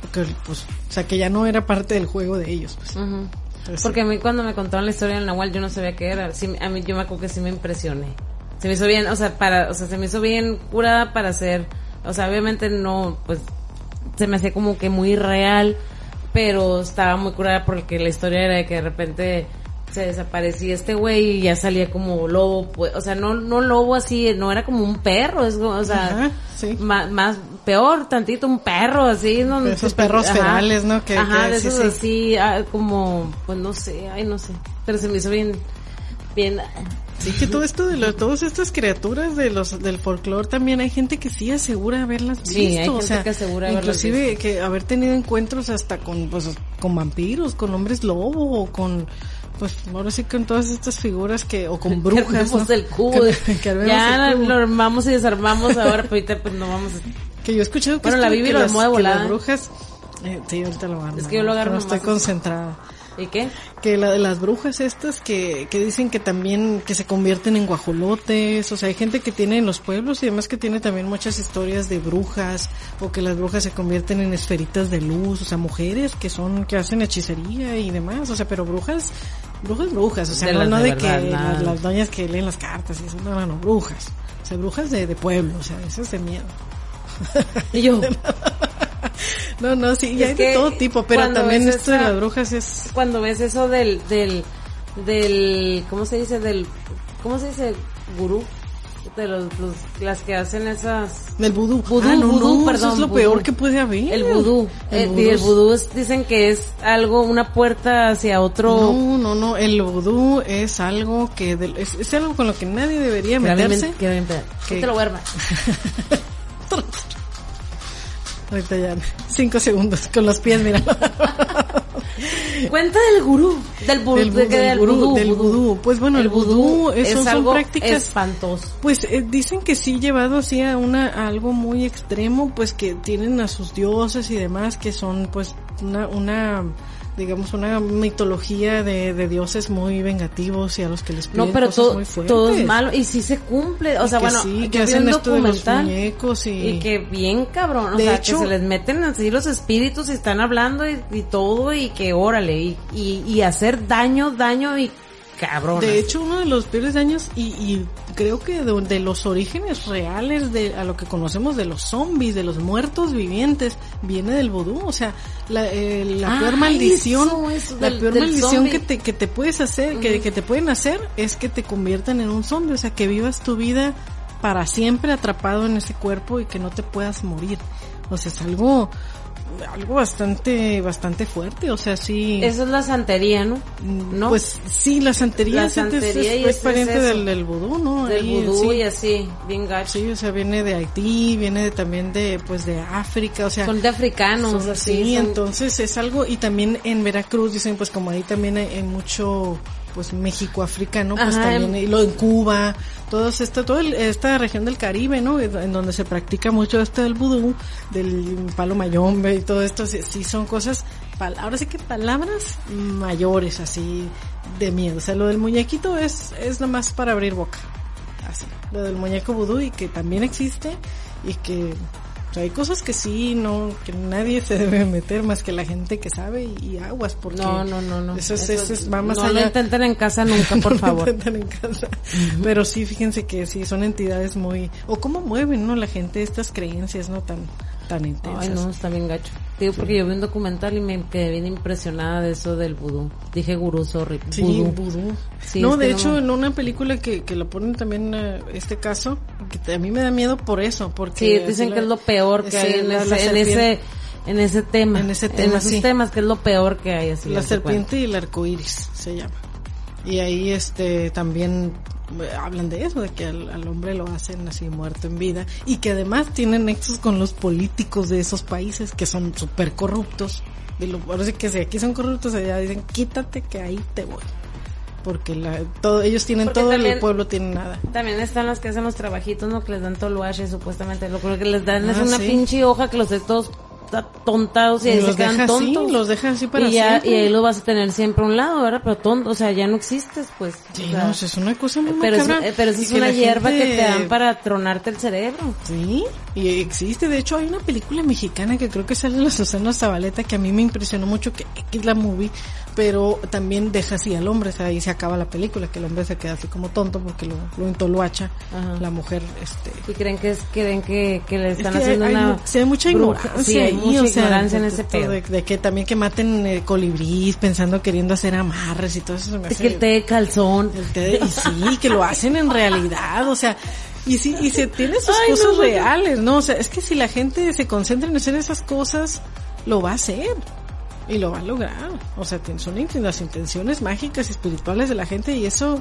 Porque, pues, o sea que ya no era parte del juego de ellos. Pues. Entonces, Porque a mí cuando me contaron la historia del Nahual yo no sabía qué era. Sí, a mí yo me acuerdo que sí me impresioné. Se me hizo bien, o sea, para, o sea, se me hizo bien curada para hacer, o sea, obviamente no, pues, se me hacía como que muy real, pero estaba muy curada porque la historia era de que de repente se desaparecía este güey y ya salía como lobo, pues, o sea, no, no lobo así, no era como un perro, es como, o sea, Ajá, sí. más, más, peor tantito, un perro así, ¿no? De esos perros ferales, ¿no? Que- Ajá, que de sí, esos sí. así, ah, como, pues no sé, ay, no sé, pero se me hizo bien, bien, Sí, que todo esto de lo, todas estas criaturas de los del folclore también hay gente que sí asegura haberlas visto, Sí, hay o gente sea, que asegura inclusive que haber tenido encuentros hasta con pues con vampiros, con hombres lobo o con pues ahora sí con todas estas figuras que o con brujas, que armemos ¿no? el cubo. Que- que armemos ya el cubo. lo armamos y desarmamos ahora, pero ahorita pues no vamos a... Que yo he escuchado que, Bueno, la Bibi lo las, armó de que volada. las brujas eh, sí, ahorita lo armo. Es que yo lo agarro no estoy concentrada. ¿Y qué? que la de las brujas estas que, que dicen que también que se convierten en guajolotes, o sea, hay gente que tiene en los pueblos y además que tiene también muchas historias de brujas o que las brujas se convierten en esferitas de luz, o sea, mujeres que son que hacen hechicería y demás, o sea, pero brujas, brujas, brujas, o sea, De no, de que las, las doñas que leen las cartas y eso, no, no, no, brujas, o sea, brujas de, de pueblo, o sea, esas de miedo. Y yo, No, no, sí, y Es hay de todo tipo, pero también esto de las brujas es cuando ves eso del, del, del, ¿cómo se dice? Del, ¿cómo se dice? Gurú. De los, los, las que hacen esas, del vudú. Vudú, ah, no, vudú, no, eso perdón, es lo vudú. peor que puede haber. el vudú. El Eh, vudú el vudú es- dicen que es algo, una puerta hacia otro, No, no, no, el vudú es algo que del- es, es algo con lo que nadie debería meterse. Que- te lo voy a armar. Ahorita ya, cinco segundos con los pies, mira. Cuenta del gurú, del, bu- Del, de- bu- que del del gurú, vudú, del vudú. Pues bueno, el, vudú, es, son, prácticas espantoso. Pues eh, dicen que sí, llevado así a, una, a algo muy extremo, pues que tienen a sus dioses y demás, que son pues una, una digamos, una mitología de, de dioses muy vengativos y a los que les piden No, pero cosas todo, muy fuertes. todo es malo y sí se cumple. O sea, bueno, sí, yo que vi hacen un esto de los documental muñecos y... y que bien cabrón, o De sea, hecho- que se les meten así los espíritus y están hablando y, y todo y que órale y, y, y hacer daño, daño y cabrón. De hecho, uno de los peores daños, y, y creo que de, de los orígenes reales de a lo que conocemos de los zombies, de los muertos vivientes, viene del vudú. O sea, la, eh, la Ah, peor maldición, eso, eso, la del- peor del maldición zombie. que te, que te puedes hacer, que, que te pueden hacer, es que te conviertan en un zombie. O sea, que vivas tu vida para siempre atrapado en ese cuerpo y que no te puedas morir. O sea, es algo algo bastante bastante fuerte, o sea, sí. Eso es la santería, ¿no? ¿No? Pues sí, la santería, La es- santería es, y es es- pariente del, del vudú, ¿no? Del Ahí, vudú sí. y así, bien gacho. Sí, o sea, viene de Haití, viene de- también de pues de África, o sea, Son de africanos, son- así. sí, son- entonces es algo y también en Veracruz dicen pues como ahí también hay, hay mucho pues México africano, pues Ajá, también y lo en Cuba, todo esto, toda esta región del Caribe, ¿no? En donde se practica mucho esto del vudú, del palo mayombe y todo esto, sí, sí son cosas, ahora sí que palabras mayores así de miedo, o sea, lo del muñequito es es nomás para abrir boca. Así, lo del muñeco vudú y que también existe y que o sea, hay cosas que sí, no, que nadie se debe meter más que la gente que sabe y, aguas, porque No, no, no, no. eso, es, eso es- va más no allá. lo intenten en casa nunca, por No favor. intentan en casa. Pero sí, fíjense que sí, son entidades muy, o cómo mueven, ¿no? La gente estas creencias, ¿no? Tan, tan intensas. Ay, no, está bien gacho. Digo, porque yo vi un documental y me quedé bien impresionada de eso del vudú. Dije gurú, sorry. Sí, vudú. vudú. Sí, no, es de hecho, en una película que, que lo ponen también eh, este caso, que a mí me da miedo por eso, porque Sí, dicen la- que es lo peor que hay en, la- ese, la en ese en ese tema. En ese tema, esos sí. temas que es lo peor que hay. Así La serpiente y el arco iris se llama. Y ahí este también hablan de eso, de que al, al hombre lo hacen así muerto en vida y que además tienen nexos con los políticos de esos países que son súper corruptos. Y lo, ahora sí que si aquí son corruptos, allá dicen quítate que ahí te voy. Porque la, todo, ellos tienen Porque todo y también- el pueblo tiene nada. También están los que hacen los trabajitos, ¿no? Que les dan toluache, supuestamente. Lo que les dan Ah, es una sí. pinche hoja que los de todos tontados y, Y se los quedan deja así, tontos. los deja así para y ya, siempre. y ahí lo vas a tener siempre a un lado, ¿verdad? Pero tonto, o sea, ya no existes, pues. Sí, O sea, no, eso es una cosa muy pero, es, eh, pero eso es una hierba que te dan para tronarte el cerebro. Sí, y existe. De hecho, hay una película mexicana que creo que sale en la Susana Zabaleta que a mí me impresionó mucho, que, que es la movie, pero también deja así al hombre, o sea, ahí se acaba la película, que el hombre se queda así como tonto porque lo, lo entoluacha. Ajá. La mujer, este... Y creen que es, creen que, que le están Es que haciendo hay, una sí, hay mucha ignorancia. Sí, hay ahí, mucha o sea, ignorancia en ese pedo. De, de que también que maten eh, colibrís pensando queriendo hacer amarres y todo eso. se me Es que el té de calzón. el té de- y sí, que lo hacen en realidad, o sea, y sí, y se tiene sus Ay, cosas no. reales, ¿no? O sea, es que si la gente se concentra en hacer esas cosas, lo va a hacer. Y lo va a lograr. O sea, son las intenciones mágicas y espirituales de la gente y eso,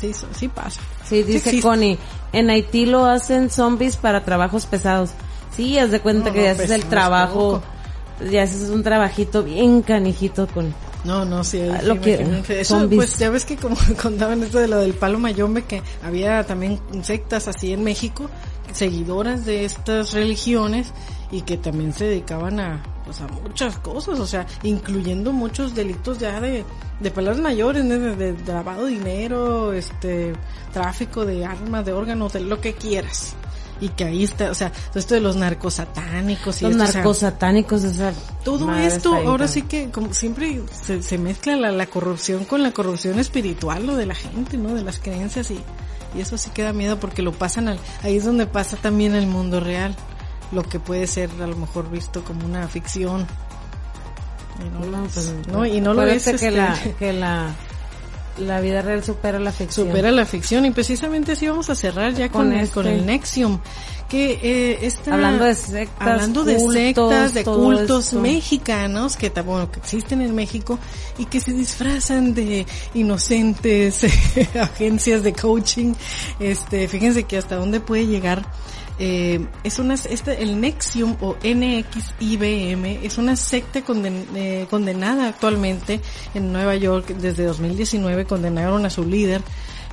sí, sí pasa. Sí, dice. Connie, en Haití lo hacen zombies para trabajos pesados. Sí, haz de cuenta No, que no, ya haces el pesados, trabajo, ya haces un trabajito bien canijito con... No, no, sí, Ah, lo que-. Eso, zombies. pues, ya ves que como contaban esto de lo del palo mayombe, que había también sectas así en México, seguidoras de estas religiones, y que también se dedicaban a, pues, a muchas cosas, o sea, incluyendo muchos delitos ya de, de palabras mayores, ¿no? de, de- de lavado de dinero, este, tráfico de armas, de órganos, de lo que quieras. Y que ahí está, o sea, esto de los narcos satánicos y Los esto, o sea, todo esto, ahora sí que como siempre se, se mezcla la, la corrupción con la corrupción espiritual, lo de la gente, ¿no? De las creencias y, y eso sí queda miedo porque lo pasan al, ahí es donde pasa también el mundo real, lo que puede ser a lo mejor visto como una ficción. Y no, No, pues, ¿no? Y no lo es, que este, la, que la, la vida real supera la ficción. supera la ficción y precisamente así vamos a cerrar ya con, Con el, este. con el Nexium que eh, esta Hablando de sectas, hablando de cultos, sectas de cultos esto. mexicanos que bueno, que existen en México y que se disfrazan de inocentes agencias de coaching este fíjense que hasta dónde puede llegar eh, es una este el Nexium o NXIBM es una secta conden- eh, condenada actualmente en Nueva York. Desde 2019 condenaron a su líder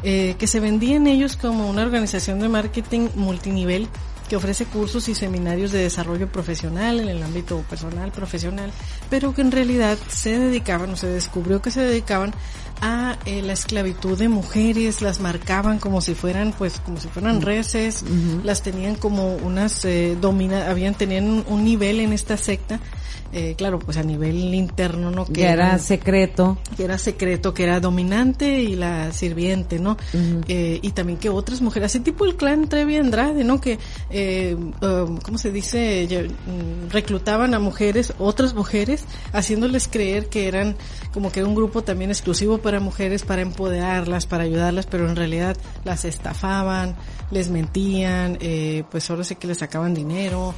eh, que se vendían ellos como una organización de marketing multinivel que ofrece cursos y seminarios de desarrollo profesional en el ámbito personal, profesional, pero que en realidad se dedicaban o se descubrió que se dedicaban a eh, la esclavitud de mujeres, las marcaban como si fueran pues como si fueran reses, las tenían como unas eh, domina, habían tenían un, un nivel en esta secta, eh, claro pues a nivel interno, ¿no? que era secreto. que era secreto, que era dominante y la sirviente, ¿no? Eh, y también que otras mujeres, así tipo el clan Trevi Andrade, ¿no? Que, eh, um, ¿cómo se dice? Mm, reclutaban a mujeres, otras mujeres, haciéndoles creer que eran como que un grupo también exclusivo para mujeres, para empoderarlas, para ayudarlas, pero en realidad las estafaban, les mentían, eh, pues ahora sí que les sacaban dinero.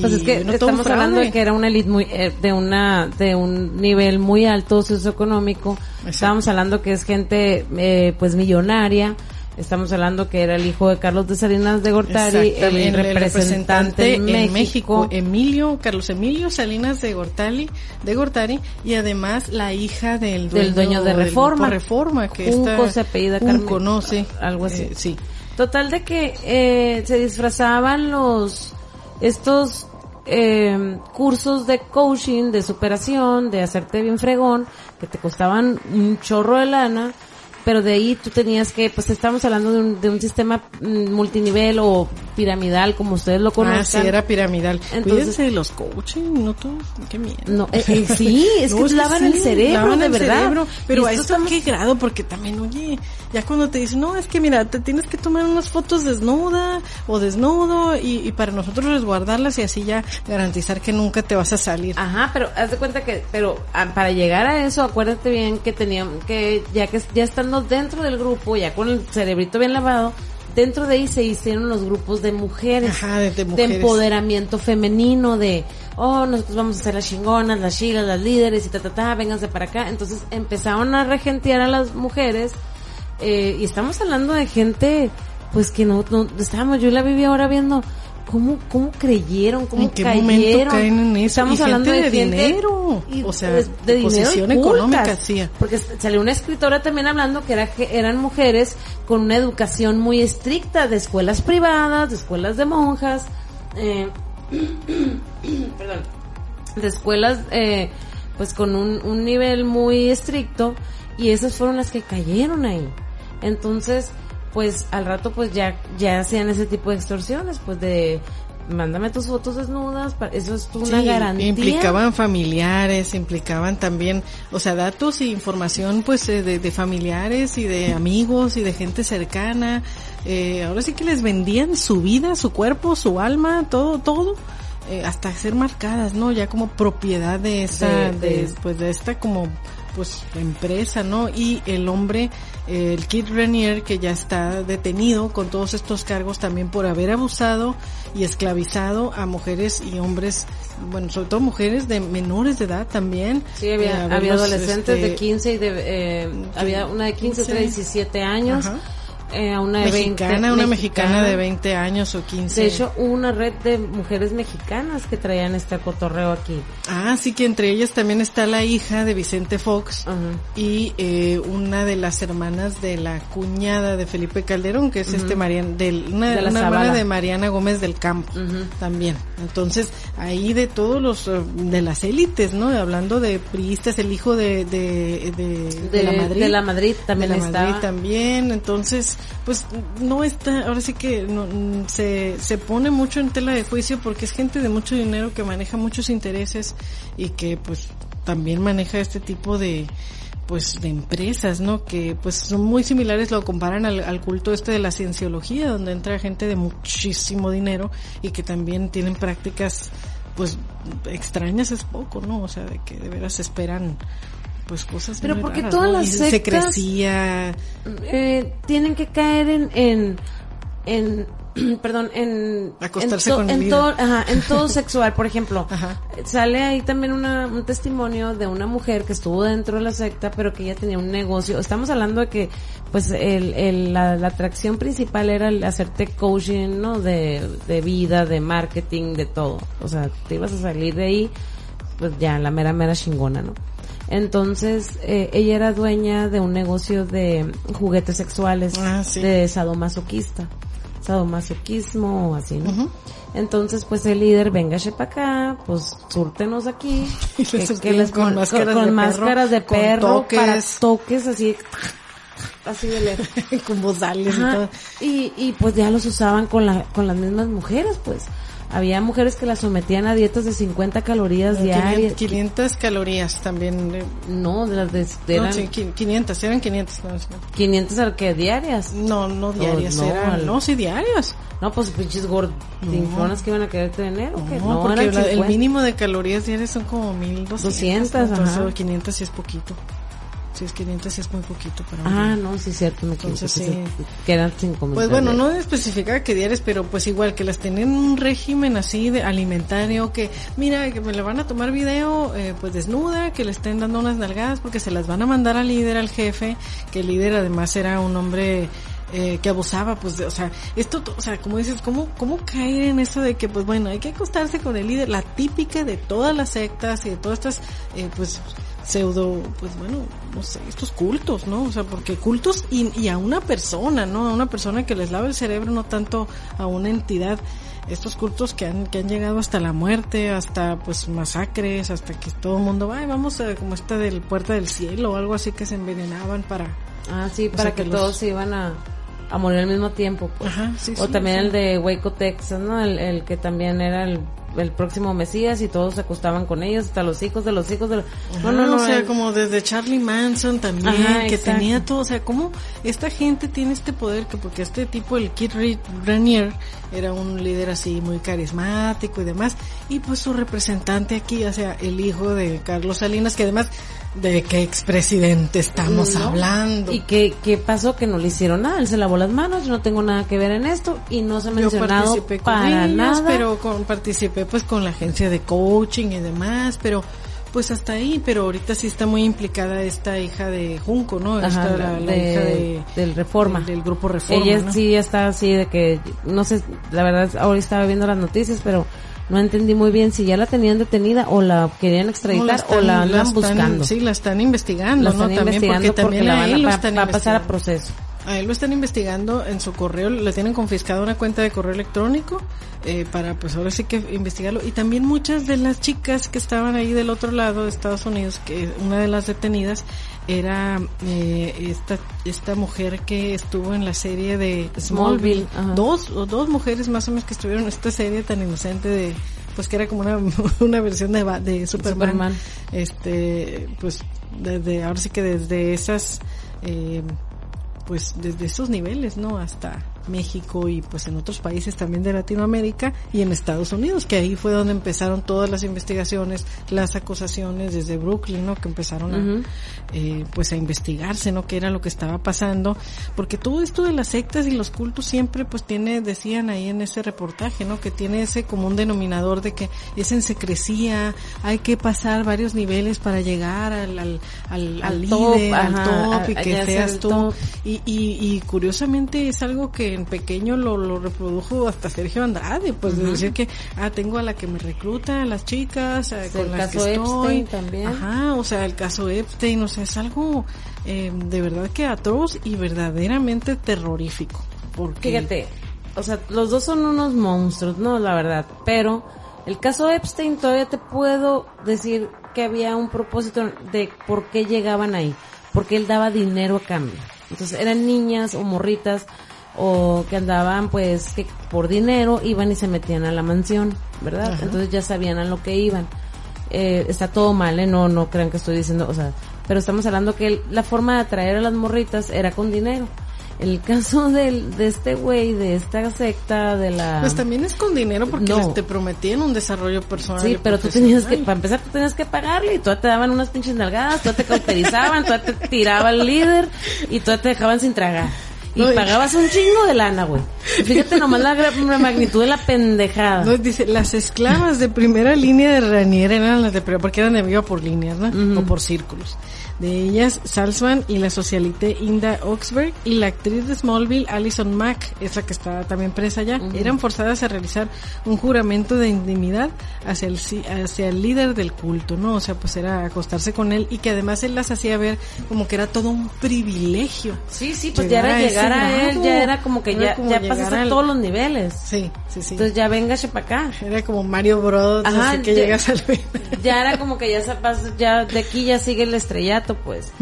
Pues es que no estamos hablando de que era una elite muy, eh, de una, de un nivel muy alto socioeconómico. Exacto. Estábamos hablando que es gente, eh, pues millonaria. Estamos hablando que era el hijo de Carlos de Salinas de Gortari, el, representante en México. Emilio, Carlos Emilio Salinas de Gortali, de Gortari, y además la hija del dueño, Del dueño de Reforma. Reforma, que Junco está, se apellida Carmen- no sé, algo así. eh, sí. Total de que eh, se disfrazaban los estos eh, cursos de coaching, de superación, de hacerte bien fregón, que te costaban un chorro de lana, pero de ahí tú tenías que, pues estamos hablando de un, de un sistema mm, multinivel o piramidal, como ustedes lo Ah, conocen. sí, era piramidal. Entonces- Cuídense de los coaching, no todos, qué miedo. No, eh, eh, sí, es que lavan sí, el cerebro, lavan de el verdad. cerebro, pero a esto estamos- qué grado, porque también, oye, ya cuando te dicen, no, es que mira, te tienes que tomar unas fotos desnuda o desnudo y, y para nosotros resguardarlas y así ya garantizar que nunca te vas a salir. Ajá, pero haz de cuenta que, pero ah, para llegar a eso, acuérdate bien que tenían que, ya que ya estando dentro del grupo, ya con el cerebrito bien lavado, dentro de ahí se hicieron los grupos de mujeres, Ajá, de- de mujeres. empoderamiento femenino, de, oh, nosotros vamos a ser las chingonas, las chicas, las líderes y ta, ta, ta, vénganse para acá. Entonces empezaron a regentear a las mujeres, eh, y estamos hablando de gente, pues que no, no, estábamos, yo la viví ahora viendo, ¿Cómo, ¿Cómo creyeron? ¿Cómo ¿En qué cayeron? momento caen en eso? Estamos Y hablando de, dinero, y o sea, de, de posición económica, sí. Porque salió una escritora también hablando que era, que eran mujeres con una educación muy estricta de escuelas privadas, de escuelas de monjas, eh, perdón, de escuelas eh, pues con un, un nivel muy estricto y esas fueron las que cayeron ahí. Entonces, pues al rato pues ya ya hacían ese tipo de extorsiones, pues de mándame tus fotos desnudas, eso es una Sí, garantía. Implicaban familiares, implicaban también, o sea, datos e información pues eh, de, de familiares y de amigos y de gente cercana. Eh, ahora sí que les vendían su vida, su cuerpo, su alma, todo, todo. eh, hasta ser marcadas, ¿no? Ya como propiedad de de, de- pues de esta como pues empresa, ¿no? Y el hombre, eh, el Kid Renier, que ya está detenido con todos estos cargos también por haber abusado y esclavizado a mujeres y hombres, bueno, sobre todo mujeres de menores de edad también. Sí, Eh, había, haberlos, adolescentes de este, 15 y de, eh, había una de 15, 15. otra de 17 años, Ajá. Eh, una de 20. Mexicana, una mexicana de 20 años o 15. De hecho, hubo una red de mujeres mexicanas que traían este cotorreo aquí. Ah, sí que entre ellas también está la hija de Vicente Fox y eh, una de las hermanas de la cuñada de Felipe Calderón, que es este Mariana, del, una, De la una hermana de Mariana Gómez del Campo también. Entonces, ahí de todos los, eh, de las élites, ¿no? Hablando de priistas, el hijo de, de, de, de la Madrid. de la Madrid también de la estaba. Madrid también, entonces, pues no está, ahora sí que no, se, se pone mucho en tela de juicio porque es gente de mucho dinero que maneja muchos intereses y que pues también maneja este tipo de pues de empresas, ¿no? Que pues son muy similares, lo comparan al, al culto este de la cienciología, donde entra gente de muchísimo dinero y que también tienen prácticas pues extrañas es poco, ¿no? O sea, de que de veras esperan pues cosas Pero muy porque raras, todas ¿no? las Y se sectas- crecía eh, tienen que caer en, en, en perdón, en, Acostarse en, con el en ajá, en todo sexual, por ejemplo. Ajá. Sale ahí también una, un testimonio de una mujer que estuvo dentro de la secta, pero que ella tenía un negocio. Estamos hablando de que, pues, el, el, la, la atracción principal era el hacerte coaching, ¿no? De, de vida, de marketing, de todo. O sea, te ibas a salir de ahí, pues ya, la mera, mera chingona, ¿no? Entonces, eh, ella era dueña de un negocio de juguetes sexuales, Ah, sí. de sadomasoquista, sadomasoquismo o así, ¿no? Ujú. Entonces, pues el líder, véngase para acá, pues súrtenos aquí, Y que, les que les con pon- máscaras con de perro, máscaras de con perro toques. para toques así, así de lejos. con bozales y todo. Y, y pues ya los usaban con la, con las mismas mujeres, pues. Había mujeres que las sometían a dietas de 50 calorías diarias. 500 calorías también. eh, No, de las de, de no, eran sí, qui- 500, eran 500. No, sí. 500 al que diarias. no, no diarias, no, eran, al- no, sí diarias. No, pues pinches gordinfonas que iban a querer tener, ¿o qué? No, porque eran la- el 50. mínimo de calorías diarias son como 1200. 200, entonces ajá. 500 sí es poquito. Si es 500 es muy poquito para un Ah, no, sí, cierto. Me Entonces, sí. Quedan 5 mil. Pues bueno, no especificaba que diarias, pero pues igual que las tienen en un régimen así de alimentario, que mira, que me le van a tomar video eh, pues desnuda, que le estén dando unas nalgadas porque se las van a mandar al líder, al jefe, que el líder además era un hombre eh, que abusaba, pues, de, o sea, esto, o sea, como dices, ¿cómo, ¿cómo caer en eso de que, pues bueno, hay que acostarse con el líder? La típica de todas las sectas y de todas estas, eh, pues, pseudo, pues bueno, no sé, estos cultos, ¿no? O sea, porque cultos y, y a una persona, ¿no? A una persona que les lava el cerebro, no tanto a una entidad. Estos cultos que han, que han llegado hasta la muerte, hasta pues masacres, hasta que todo el mundo, ay, vamos a, como esta del Puerta del Cielo o algo así que se envenenaban para... Ah, sí, para sea, que, que los- todos se iban a, a morir al mismo tiempo. Pues. Ajá, sí, o sí, también el de Waco, Texas, ¿no? El, el que también era el, el próximo Mesías y todos se acostaban con ellos, hasta los hijos de los hijos de los... No, no, no, o sea, el- como desde Charlie Manson también, Ajá, que exacto. tenía todo, o sea, cómo esta gente tiene este poder, que porque este tipo, el Kid Ranier, era un líder así muy carismático y demás, y pues su representante aquí, o sea, el hijo de Carlos Salinas, que además, ¿de qué expresidente estamos ¿no? hablando? ¿Y qué, qué pasó? Que no le hicieron nada, él se lavó las manos, yo no tengo nada que ver en esto y no se ha Yo mencionado participé con para ellos, nada. pero con, participé pues con la agencia de coaching y demás, pero pues hasta ahí, pero ahorita sí está muy implicada esta hija de Junco, ¿no? Ajá, Esta, la, la de- hija de, del Reforma. Del, del grupo Reforma. Ella ¿no? sí está así de que, no sé, la verdad, ahora estaba viendo las noticias, pero no entendí muy bien si ya la tenían detenida o la querían No, extraditar están- o la andan están- buscando. Sí, la están investigando, la ¿no? están También investigando porque también la a van va a pasar a proceso. A él lo están investigando en su correo, le tienen confiscado una cuenta de correo electrónico eh, para pues ahora sí que investigarlo. Y también muchas de las chicas que estaban ahí del otro lado de Estados Unidos, que una de las detenidas era eh, esta esta mujer que estuvo en la serie de Smallville. Dos o dos mujeres más o menos que estuvieron en esta serie tan inocente de pues que era como una, una versión de, de Superman, Superman. este pues desde ahora sí que desde esas eh, pues desde esos niveles, ¿no? Hasta México y pues en otros países también de Latinoamérica y en Estados Unidos, que ahí fue donde empezaron todas las investigaciones, las acusaciones desde Brooklyn, ¿no? Que empezaron a, eh, pues a investigarse, ¿no? Qué era lo que estaba pasando, porque todo esto de las sectas y los cultos siempre pues tiene, decían ahí en ese reportaje, ¿no? Que tiene ese común denominador de que es en secrecía, hay que pasar varios niveles para llegar al, al, al, Al al top, líder, al top y que seas tú. Y, y, y curiosamente es algo que en pequeño lo, lo reprodujo hasta Sergio Andrade, pues de decir que, ah, tengo a la que me recluta, a las chicas, a- Sí, con el las caso que estoy. Epstein también. Ajá, o sea, el caso Epstein, o sea, es algo eh, de verdad que atroz y verdaderamente terrorífico. Porque, Fíjate, o sea, los dos son unos monstruos, ¿no? La verdad. Pero el caso Epstein todavía te puedo decir que había un propósito de por qué llegaban ahí. Porque él daba dinero a cambio. Entonces eran niñas o morritas o que andaban pues que por dinero iban y se metían a la mansión, ¿verdad? Ajá. Entonces ya sabían a lo que iban. Eh, está todo mal, ¿eh? No, no crean que estoy diciendo, o sea, pero estamos hablando que el- la forma de atraer a las morritas era con dinero. El caso del, de este güey, de esta secta, de la... Pues también es con dinero porque No. les te prometían un desarrollo personal. Sí, pero tú tenías que, para empezar, tú tenías que pagarle y tú te daban unas pinches nalgadas, tú te cauterizaban, tú te tiraba el líder y tú te dejaban sin tragar. Y No, pagabas un chingo de lana, güey. Fíjate nomás la magnitud de la pendejada. No, dice, las esclavas de primera línea de Ranier eran las de primera, porque eran de viva por líneas, ¿no? O por círculos. De ellas, Salzman y la socialite Inda Oxberg y la actriz de Smallville, Alison Mack, esa que está también presa ya, eran forzadas a realizar un juramento de intimidad hacia el, hacia el líder del culto, ¿no? O sea, pues era acostarse con él y que además él las hacía ver como que era todo un privilegio. Sí, sí, pues ya era llegar a él, ya era como que Era ya, como ya llegar pasaste al- todos los niveles. Sí, sí, sí. Entonces ya venga para acá. Era como Mario Bros. Ajá, así que ya- llegas al Ya era como que ya se pasa, ya de aquí ya sigue el estrellato, pues.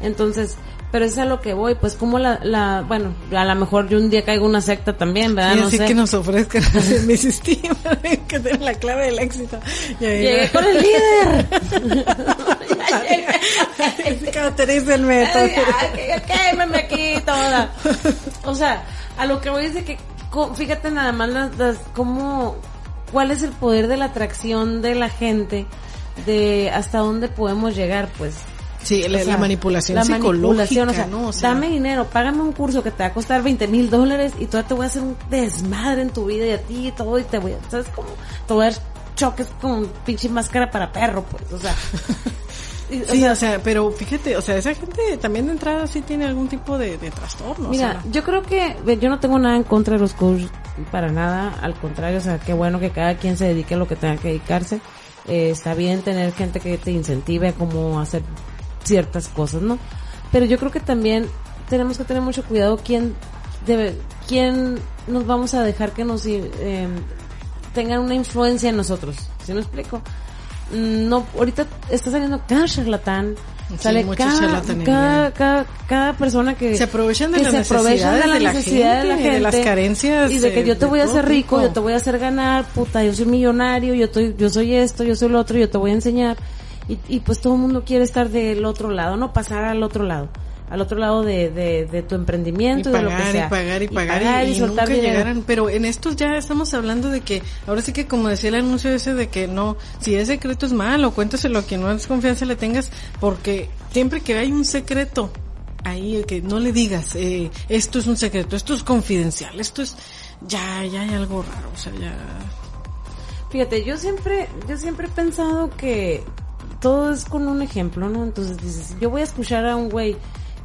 Entonces, pero es a lo que voy, pues como la, la, bueno, a lo mejor yo un día caigo una secta también, ¿verdad? No así sé. que nos ofrezcan mi sistema, que tiene la clave del éxito. Llegué con el líder. Que- quémeme aquí toda. O sea, a lo que voy es de que, fíjate nada más las, las, cómo, cuál es el poder de la atracción de la gente, de hasta dónde podemos llegar, pues. Sí, la, O sea, la manipulación la psicológica, manipulación, o sea, ¿no? O sea, dame dinero, págame un curso que te va a costar 20 mil dólares y todavía te voy a hacer un desmadre en tu vida y a ti y todo y te voy a, ¿sabes cómo? Te voy a dar choques con pinche máscara para perro, pues, o sea. y- o Sí, sea, o sea, pero fíjate, o sea, esa gente también de entrada sí tiene algún tipo de, de trastorno. o Mira, sea, yo creo que yo no tengo nada en contra de los coaches para nada, al contrario, o sea, qué bueno que cada quien se dedique a lo que tenga que dedicarse. Eh, está bien tener gente que te incentive a cómo hacer ciertas cosas, ¿no? Pero yo creo que también tenemos que tener mucho cuidado quién debe, quién nos vamos a dejar que nos eh, tengan una influencia en nosotros. ¿Sí me explico? Mm, No, ahorita está saliendo cada charlatán, sale cada, cada, cada, cada persona que Se aprovechan de que las se aprovechan de la de la necesidad de la gente, de las gente, carencias, y de que yo te voy a hacer rico, tipo. yo te voy a hacer ganar, puta, yo soy millonario, yo estoy, yo soy esto, yo soy lo otro, yo te voy a enseñar y, y pues todo el mundo quiere estar del otro lado, no pasar al otro lado, al otro lado de, de, de tu y emprendimiento y de lo que pagar, sea. y pagar, y pagar, y, y soltar nunca dinero. llegaran. Pero en estos ya estamos hablando de que, ahora sí que como decía el anuncio ese de que no, si es secreto es malo, cuéntaselo a quien no es confianza le tengas, porque siempre que hay un secreto, ahí que no le digas, eh, esto es un secreto, esto es confidencial, esto es, ya, ya hay algo raro, o sea, ya... Fíjate, yo siempre, yo siempre he pensado que todo es con un ejemplo, ¿no? Entonces dices, yo voy a escuchar a un güey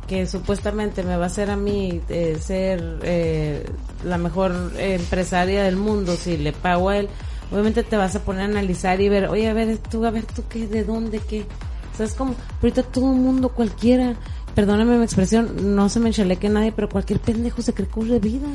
que supuestamente me va a hacer a mí eh, ser eh, la mejor empresaria del mundo si le pago a él. Obviamente te vas a poner a analizar y ver, oye, a ver, tú, a ver, tú qué, de dónde, qué. ¿Sabes cómo? Ahorita todo el mundo, cualquiera, perdóname mi expresión, no se me enchaleque nadie, pero cualquier pendejo se cree de vida.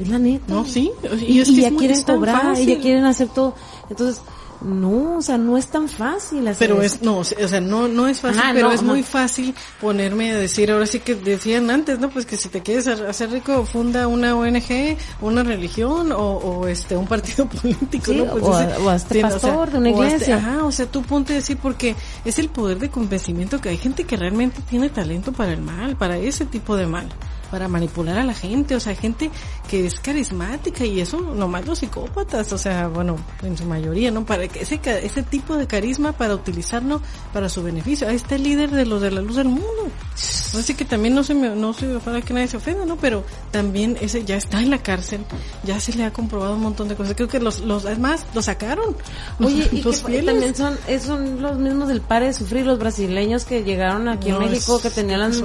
Es la neta. No, sí, Y, y es y que ya es muy- quieren es cobrar, y ya quieren hacer todo. Entonces, no, o sea, no es tan fácil hacer Pero eso. es, no, o sea, no, no es fácil, Ajá, pero no, es muy fácil ponerme a decir, ahora sí que decían antes, ¿no? Pues que si te quieres hacer rico, funda una ONG, una religión o, o este, un partido político, Sí, ¿no? Pues o ese- o sí, pastor de una o iglesia. ajá, o sea, tú ponte a decir porque es el poder de convencimiento que hay gente que realmente tiene talento para el mal, para ese tipo de mal para manipular a la gente, o sea, gente que es carismática y eso nomás los psicópatas, o sea, bueno, en su mayoría, ¿no? Para que ese, ese tipo de carisma para utilizarlo para su beneficio. Ahí está el líder de los de la luz del mundo. Así que también no se me, no se para que nadie se ofenda, ¿no? Pero también ese ya está en la cárcel, ya se le ha comprobado un montón de cosas. Creo que los, los, además, lo sacaron. Oye, y los que fieles. también son, son los mismos del pare de sufrir, los brasileños que llegaron aquí No, en México, es- que tenían las,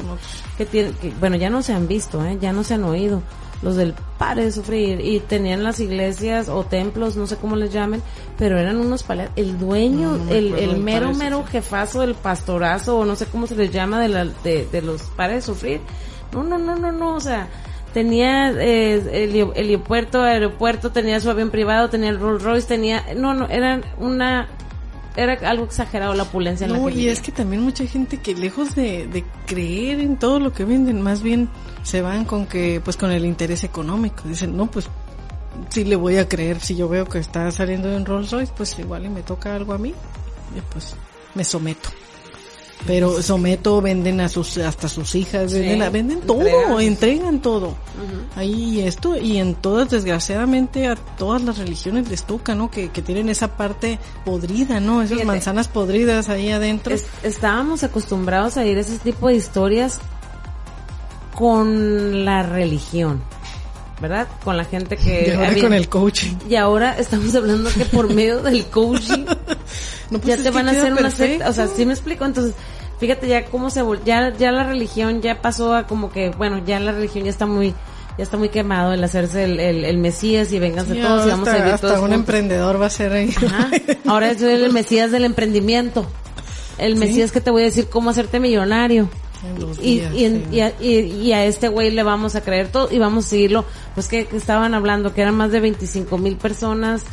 que tienen, que, bueno, ya no se han visto, ¿eh? ya no se han oído, los del pare de sufrir, y tenían las iglesias o templos, no sé cómo les llamen, pero eran unos paletas, el dueño, No, no me el, el mero, mero jefazo del pastorazo, o no sé cómo se les llama, de, la, de, de los pare de sufrir, no, no, no, no, no, o sea, tenía eh, el helipuerto, aeropuerto, tenía su avión privado, tenía el Rolls Royce, tenía, no, no, eran una, era algo exagerado la opulencia en la No, que y es que también mucha gente que lejos de, de creer en todo lo que venden, más bien se van con que, pues con el interés económico. Dicen, no, pues sí le voy a creer si yo veo que está saliendo en Rolls Royce, pues igual y me toca algo a mí, pues me someto. Pero someto, venden a sus, hasta sus hijas, Sí, venden, venden todo, entregan. entregan todo. Ahí esto, y en todas, desgraciadamente, a todas las religiones les toca, ¿no? Que, que tienen esa parte podrida, ¿no? Esas Fíjate. manzanas podridas ahí adentro. Es- estábamos acostumbrados a ir a ese tipo de historias con la religión, ¿verdad? Con la gente que... y ahora había- con el coaching. y ahora estamos hablando que por medio del coaching No, pues ya te van a hacer una secta, o sea. ¿sí me explico? Entonces, fíjate ya cómo se ya ya la religión ya pasó a como que, bueno, ya la religión ya está muy ya está muy quemado el hacerse el, el, el Mesías y vénganse Sí, todos y vamos a vivir hasta todos un juntos. emprendedor va a ser ahí. Ajá. Ahora es el Mesías del emprendimiento. El Sí. Mesías que te voy a decir cómo hacerte millonario. Y, y, sí. y a, y- a este güey le vamos a creer todo y vamos a seguirlo. Pues que, que estaban hablando que eran más de 25 mil personas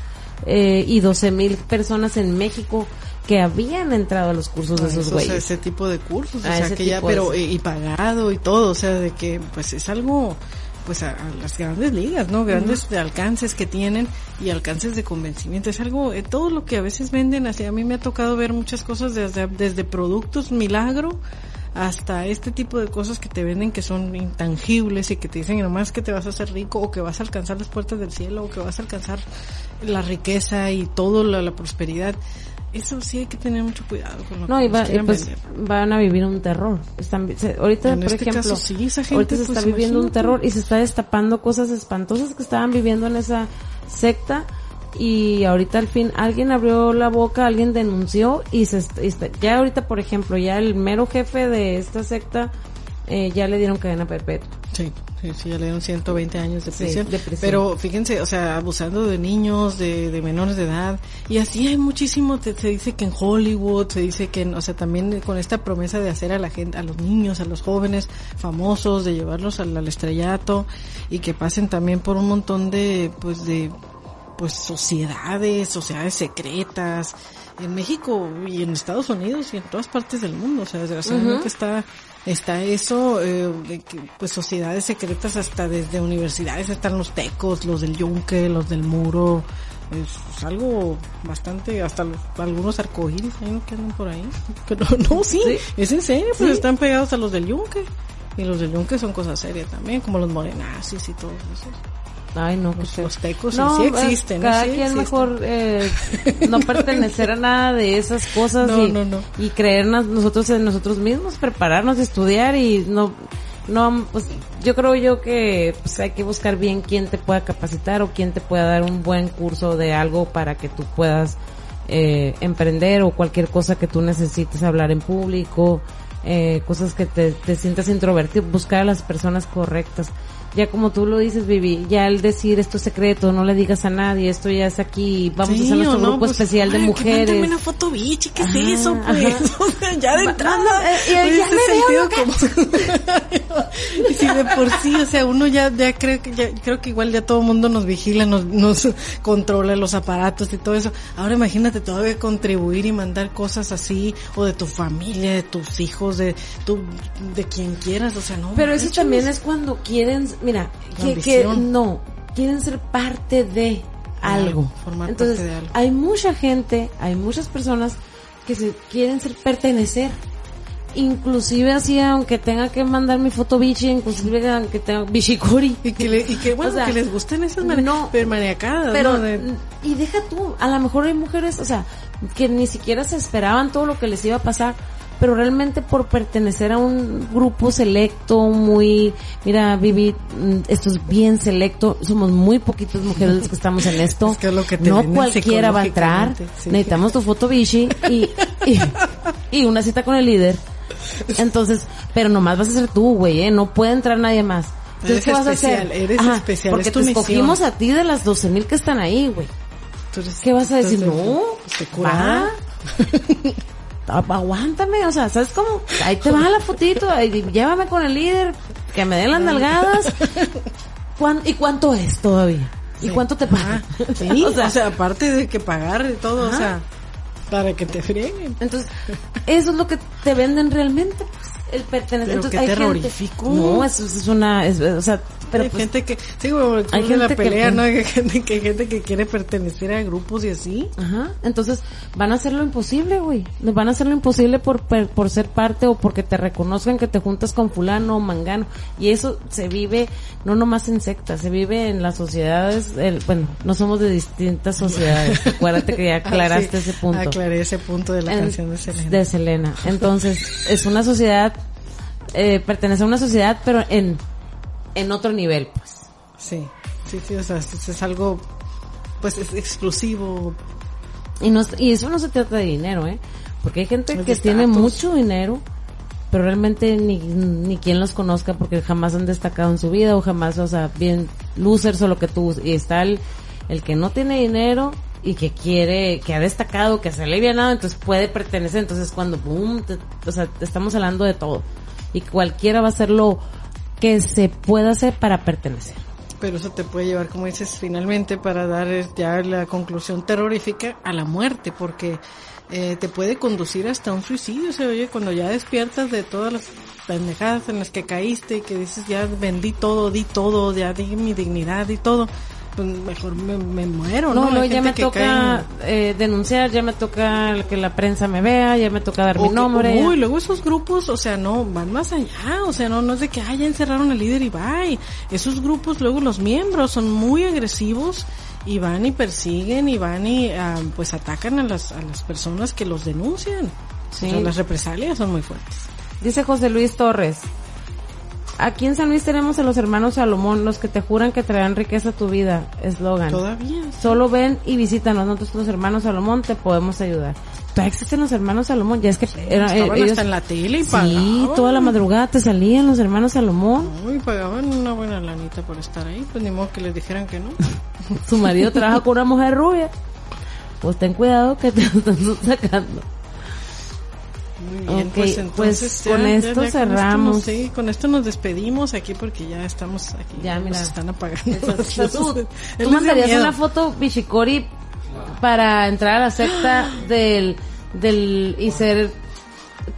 eh, y 12 mil personas en México que habían entrado a los cursos de Ah, esos eso, o sea, güeyes. ese tipo de cursos, o A sea, que ya, de- pero, y pagado y todo, o sea, de que, pues es algo, pues a, a las grandes ligas, ¿no? Grandes de alcances que tienen y alcances de convencimiento. Es algo, eh, todo lo que a veces venden, así a mí me ha tocado ver muchas cosas desde, desde productos milagro hasta este tipo de cosas que te venden que son intangibles y que te dicen nomás que te vas a hacer rico o que vas a alcanzar las puertas del cielo o que vas a alcanzar la riqueza y todo la, la prosperidad eso sí hay que tener mucho cuidado con lo No, que y, va- pues vender. van a vivir un terror. Están, se- ahorita, En por este ejemplo, caso, sí, esa gente, ahorita se pues, está viviendo un terror y se está destapando cosas espantosas que estaban viviendo en esa secta y ahorita al fin alguien abrió la boca, alguien denunció y se est- y está- ya ahorita, por ejemplo, ya el mero jefe de esta secta eh, ya le dieron cadena perpetua. Sí, sí, sí, ya le dieron 120 años de Sí, prisión. de prisión. Pero fíjense, o sea, abusando de niños, de, de menores de edad. Y así hay muchísimo, te- se dice que en Hollywood, se dice que, en- o sea, también con esta promesa de hacer a la gente, a los niños, a los jóvenes famosos, de llevarlos al, al estrellato y que pasen también por un montón de, pues, de, pues, sociedades, sociedades secretas. En México y en Estados Unidos y en todas partes del mundo, o sea, desgraciadamente está está eso eh, de que, pues sociedades secretas hasta desde universidades están los tecos los del yunque los del muro es, algo bastante hasta los- algunos arcoíris ahí que andan por ahí pero no sí, Sí. es en serio pues Sí. están pegados a los del yunque y los del yunque son cosas serias también como los morenazis y todos esos Ay, no, los, se- los tecos no, sí existen cada Sí quien existen. mejor eh, no pertenecer a nada de esas cosas No, y, no, y creernos nosotros en nosotros mismos, prepararnos, estudiar y no, no, pues yo creo yo que pues, hay que buscar bien quién te pueda capacitar o quién te pueda dar un buen curso de algo para que tú puedas eh, emprender o cualquier cosa que tú necesites hablar en público, eh, cosas que te, te sientas introvertido, buscar a las personas correctas. Ya como tú lo dices, Vivi, ya al decir esto es secreto, no le digas a nadie, esto ya es aquí, vamos a Sí, hacer nuestro no, grupo pues, especial de ay, que mujeres. una foto bichi, ¿qué es eso, pues? O sea, ya de entrada. manda- eh, ya ese me veo como- y si de por sí, o sea, uno ya, ya creo que, ya, creo que igual ya todo el mundo nos vigila, nos, nos controla los aparatos y todo eso. Ahora imagínate todavía contribuir y mandar cosas así, o de tu familia, de tus hijos, de tu, de quien quieras, o sea, no. Pero eso también es cuando quieren, mira, que, no, quieren ser parte de algo. Algo, formar Entonces, parte de algo. hay mucha gente, hay muchas personas que se quieren ser pertenecer. Inclusive así, aunque tenga que mandar mi foto bichi, inclusive aunque tenga bichicori. Y que, le, y que bueno, O sea, que les gusten esas mani- no, maniacadas, Pero, ¿no? De- y deja tú, a lo mejor hay mujeres, o sea, que ni siquiera se esperaban todo lo que les iba a pasar, pero realmente por pertenecer a un grupo selecto, muy, mira, Vivi, mm, esto es bien selecto, somos muy poquitas mujeres las que estamos en esto, Es que es lo que te no cualquiera va a entrar, sí. necesitamos tu foto bichi y, y, y una cita con el líder. Entonces, pero nomás vas a ser tú, güey, ¿eh? No puede entrar nadie más. Entonces, Eres ¿qué vas a especial, hacer? eres especial, Porque es tu te misión. escogimos a ti de las 12 mil que están ahí, güey. ¿Qué vas a decir? No. Ah, Aguántame, o sea, ¿sabes cómo? Ahí te va la fotito, ahí, llévame con el líder, que me den las nalgadas. ¿Cuán- ¿Y cuánto es todavía? ¿Y cuánto te pagan? Ah, sí, o sea, o sea, aparte de que pagar y todo, Ajá. o sea, para que te frieguen. Entonces, eso es lo que te venden realmente, pues, el pertenecer. Pero Entonces, qué hay gente- terrorífico. no, eso es una, es- o sea, pero hay pues, gente que, sí, güey, hay hay la gente que- pelea, ¿no? Hay gente que, hay gente que quiere pertenecer a grupos y así. Ajá. Entonces, van a hacer lo imposible, güey. Van a hacer lo imposible por, por ser parte o porque te reconozcan que te juntas con fulano o mangano. Y eso se vive no nomás en sectas, se vive en las sociedades. el- bueno, no somos de distintas sociedades. Acuérdate que ya aclaraste Ah, sí, ese punto. Aclaré ese punto de la En- canción de Selena. de Selena. Entonces, es una sociedad, eh, pertenece a una sociedad, pero en, en otro nivel, pues. Sí, sí, sí, o sea, es, es algo, pues, es exclusivo. Y, no, y eso no se trata de dinero, ¿eh? Porque hay gente Es que tiene mucho dinero, pero realmente ni, ni quien los conozca porque jamás han destacado en su vida o jamás, o sea, bien losers o lo que tú, y está el, el que no tiene dinero y que quiere, que ha destacado, que se le ha ganado, entonces puede pertenecer, entonces cuando, boom, te- o sea, estamos hablando de todo. Y cualquiera va a hacer lo que se pueda hacer para pertenecer. Pero eso te puede llevar, como dices, finalmente para dar eh, ya la conclusión terrorífica a la muerte, porque eh, te puede conducir hasta un suicidio. O sea, oye, cuando ya despiertas de todas las pendejadas en las que caíste y que dices, ya vendí todo, di todo, ya di mi dignidad y todo, pues mejor me, me muero, No, ¿no? no, ya me toca eh, denunciar, ya me toca que la prensa me vea, ya me toca dar mi que- nombre. Uy, luego esos grupos, o sea, no, van más allá, o sea, no, no es de que, ah, ya encerraron al líder y bye. Esos grupos, luego los miembros son muy agresivos y van y persiguen y van y, ah, pues atacan a las, a las personas que los denuncian. Sí. O sea, las represalias son muy fuertes. Dice José Luis Torres. Aquí en San Luis tenemos a los hermanos Salomón, los que te juran que traerán riqueza a tu vida. Eslogan. Todavía. Solo ven y visítanos. Nosotros, los hermanos Salomón, te podemos ayudar. Todavía existen los hermanos Salomón. Ya es que eran, eh, Estaban ellos- hasta en la tele y Sí, pagaban. toda la madrugada te salían los hermanos Salomón. Uy, pagaban una buena lanita por estar ahí, pues ni modo que les dijeran que no. Su marido trabaja con una mujer rubia. Pues ten cuidado que te lo están sacando. Muy bien, Ok, pues entonces pues, con esto con cerramos. esto nos- sí, con esto nos despedimos aquí porque ya estamos aquí. Ya, mira. Nos están apagando. Entonces, tú, mandarías una foto Bichicori para entrar a la secta del, del, y ser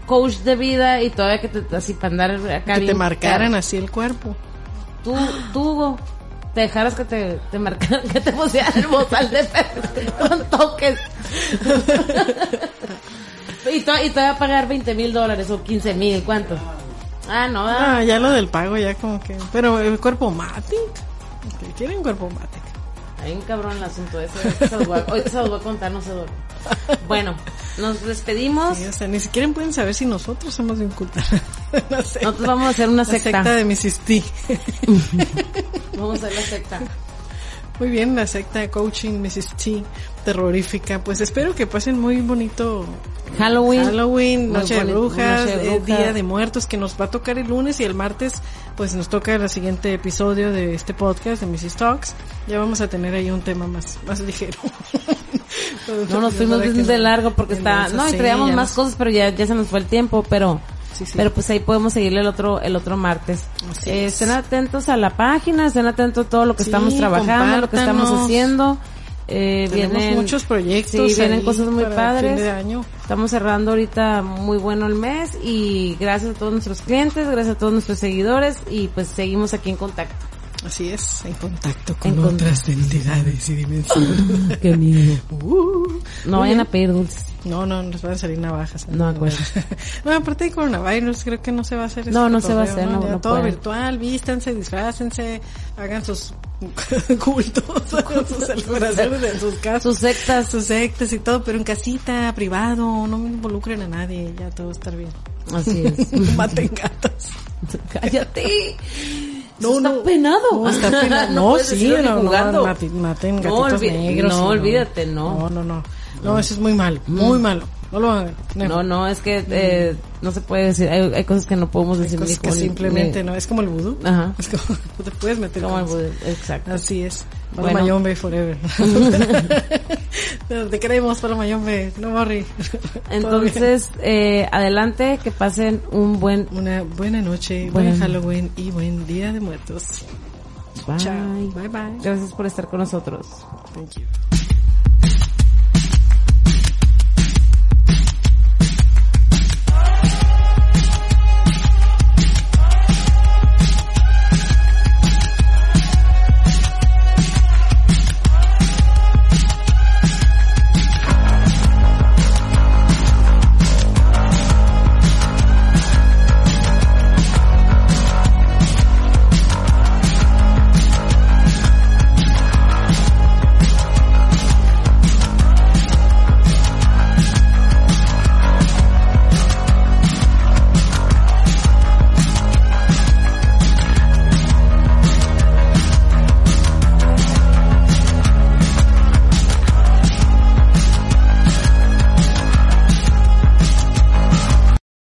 coach de vida y todavía que te, así para andar acá Que te marcaran caro. así el cuerpo. Tú, tú, Hugo, te dejaras que te, te marcaran, que te pusieran el bozal de con toques. y, to- y te va a pagar 20 mil dólares o 15 mil, ¿cuánto? Ah, no, ah, ya lo del pago, ya como que. Pero el cuerpo Matic. Quieren cuerpo Matic. Hay un cabrón el asunto ese. ahorita se los voy a- ahorita se los voy a contar, no se duerme. Bueno, nos despedimos. Sí, o sea, ni siquiera pueden saber si nosotros somos de un culto. Nosotros vamos a hacer una La secta. secta de. T. Vamos a hacer la secta. Muy bien, la secta de coaching Mrs. T. Terrorífica. Pues espero que pasen muy bonito Halloween. Halloween, Noche de bonito, Brujas, Noche de eh, Brujas. Día de Muertos, que nos va a tocar el lunes y el martes, pues nos toca el siguiente episodio de este podcast de Mrs. Talks. Ya vamos a tener ahí un tema más, más ligero. No nos fuimos de largo porque está, no, Sí, ya más nos- cosas, pero ya, ya se nos fue el tiempo, pero, Sí, sí. pero pues ahí podemos seguirle el otro, el otro martes. Eh, es. estén atentos a la página, estén atentos a todo lo que Sí, estamos trabajando, lo que estamos haciendo. Eh, Tenemos vienen, muchos proyectos. Sí, vienen cosas muy padres. Fin de año. Estamos cerrando ahorita muy bueno el mes y gracias a todos nuestros clientes, gracias a todos nuestros seguidores y pues seguimos aquí en contacto. Así es, en contacto con otras entidades y dimensiones. Qué miedo. Uh, No vayan a bien. pedir dulces. No, no, nos van a salir navajas. No, acuerdo. no, aparte de coronavirus, creo que no se va a hacer No, ese no se va a hacer, no, Ya no todo puede. virtual, vístanse, disfrácense, hagan sus cultos, hagan sus celebraciones en sus casas. Sus sectas. sus sectas y todo, pero en casita, privado, no involucren a nadie, ya todo va a estar bien. Así es. Maten gatos. Cállate. No, Eso está no. penado. No, está penado. No, sí, no, no, maten No, gatitos negros. no, olvídate, no. No, no, no. No, eso es muy malo, muy malo. No lo hagan. No, no, es que eh, no se puede decir. Hay, hay cosas que no podemos Hay decir. cosas ni que simplemente ni- no. Es como el vudú. Ajá. Es como, tú te puedes meter Como el cosas. vudú, Exacto. Así es. Para Bueno. Mayombe forever. te queremos, para Mayombe. No bien. Entonces, eh, adelante, que pasen un buen Una buena noche, Buena- buen Halloween y buen Día de Muertos. bye. Chao. Bye bye. Gracias por estar con nosotros. Thank you.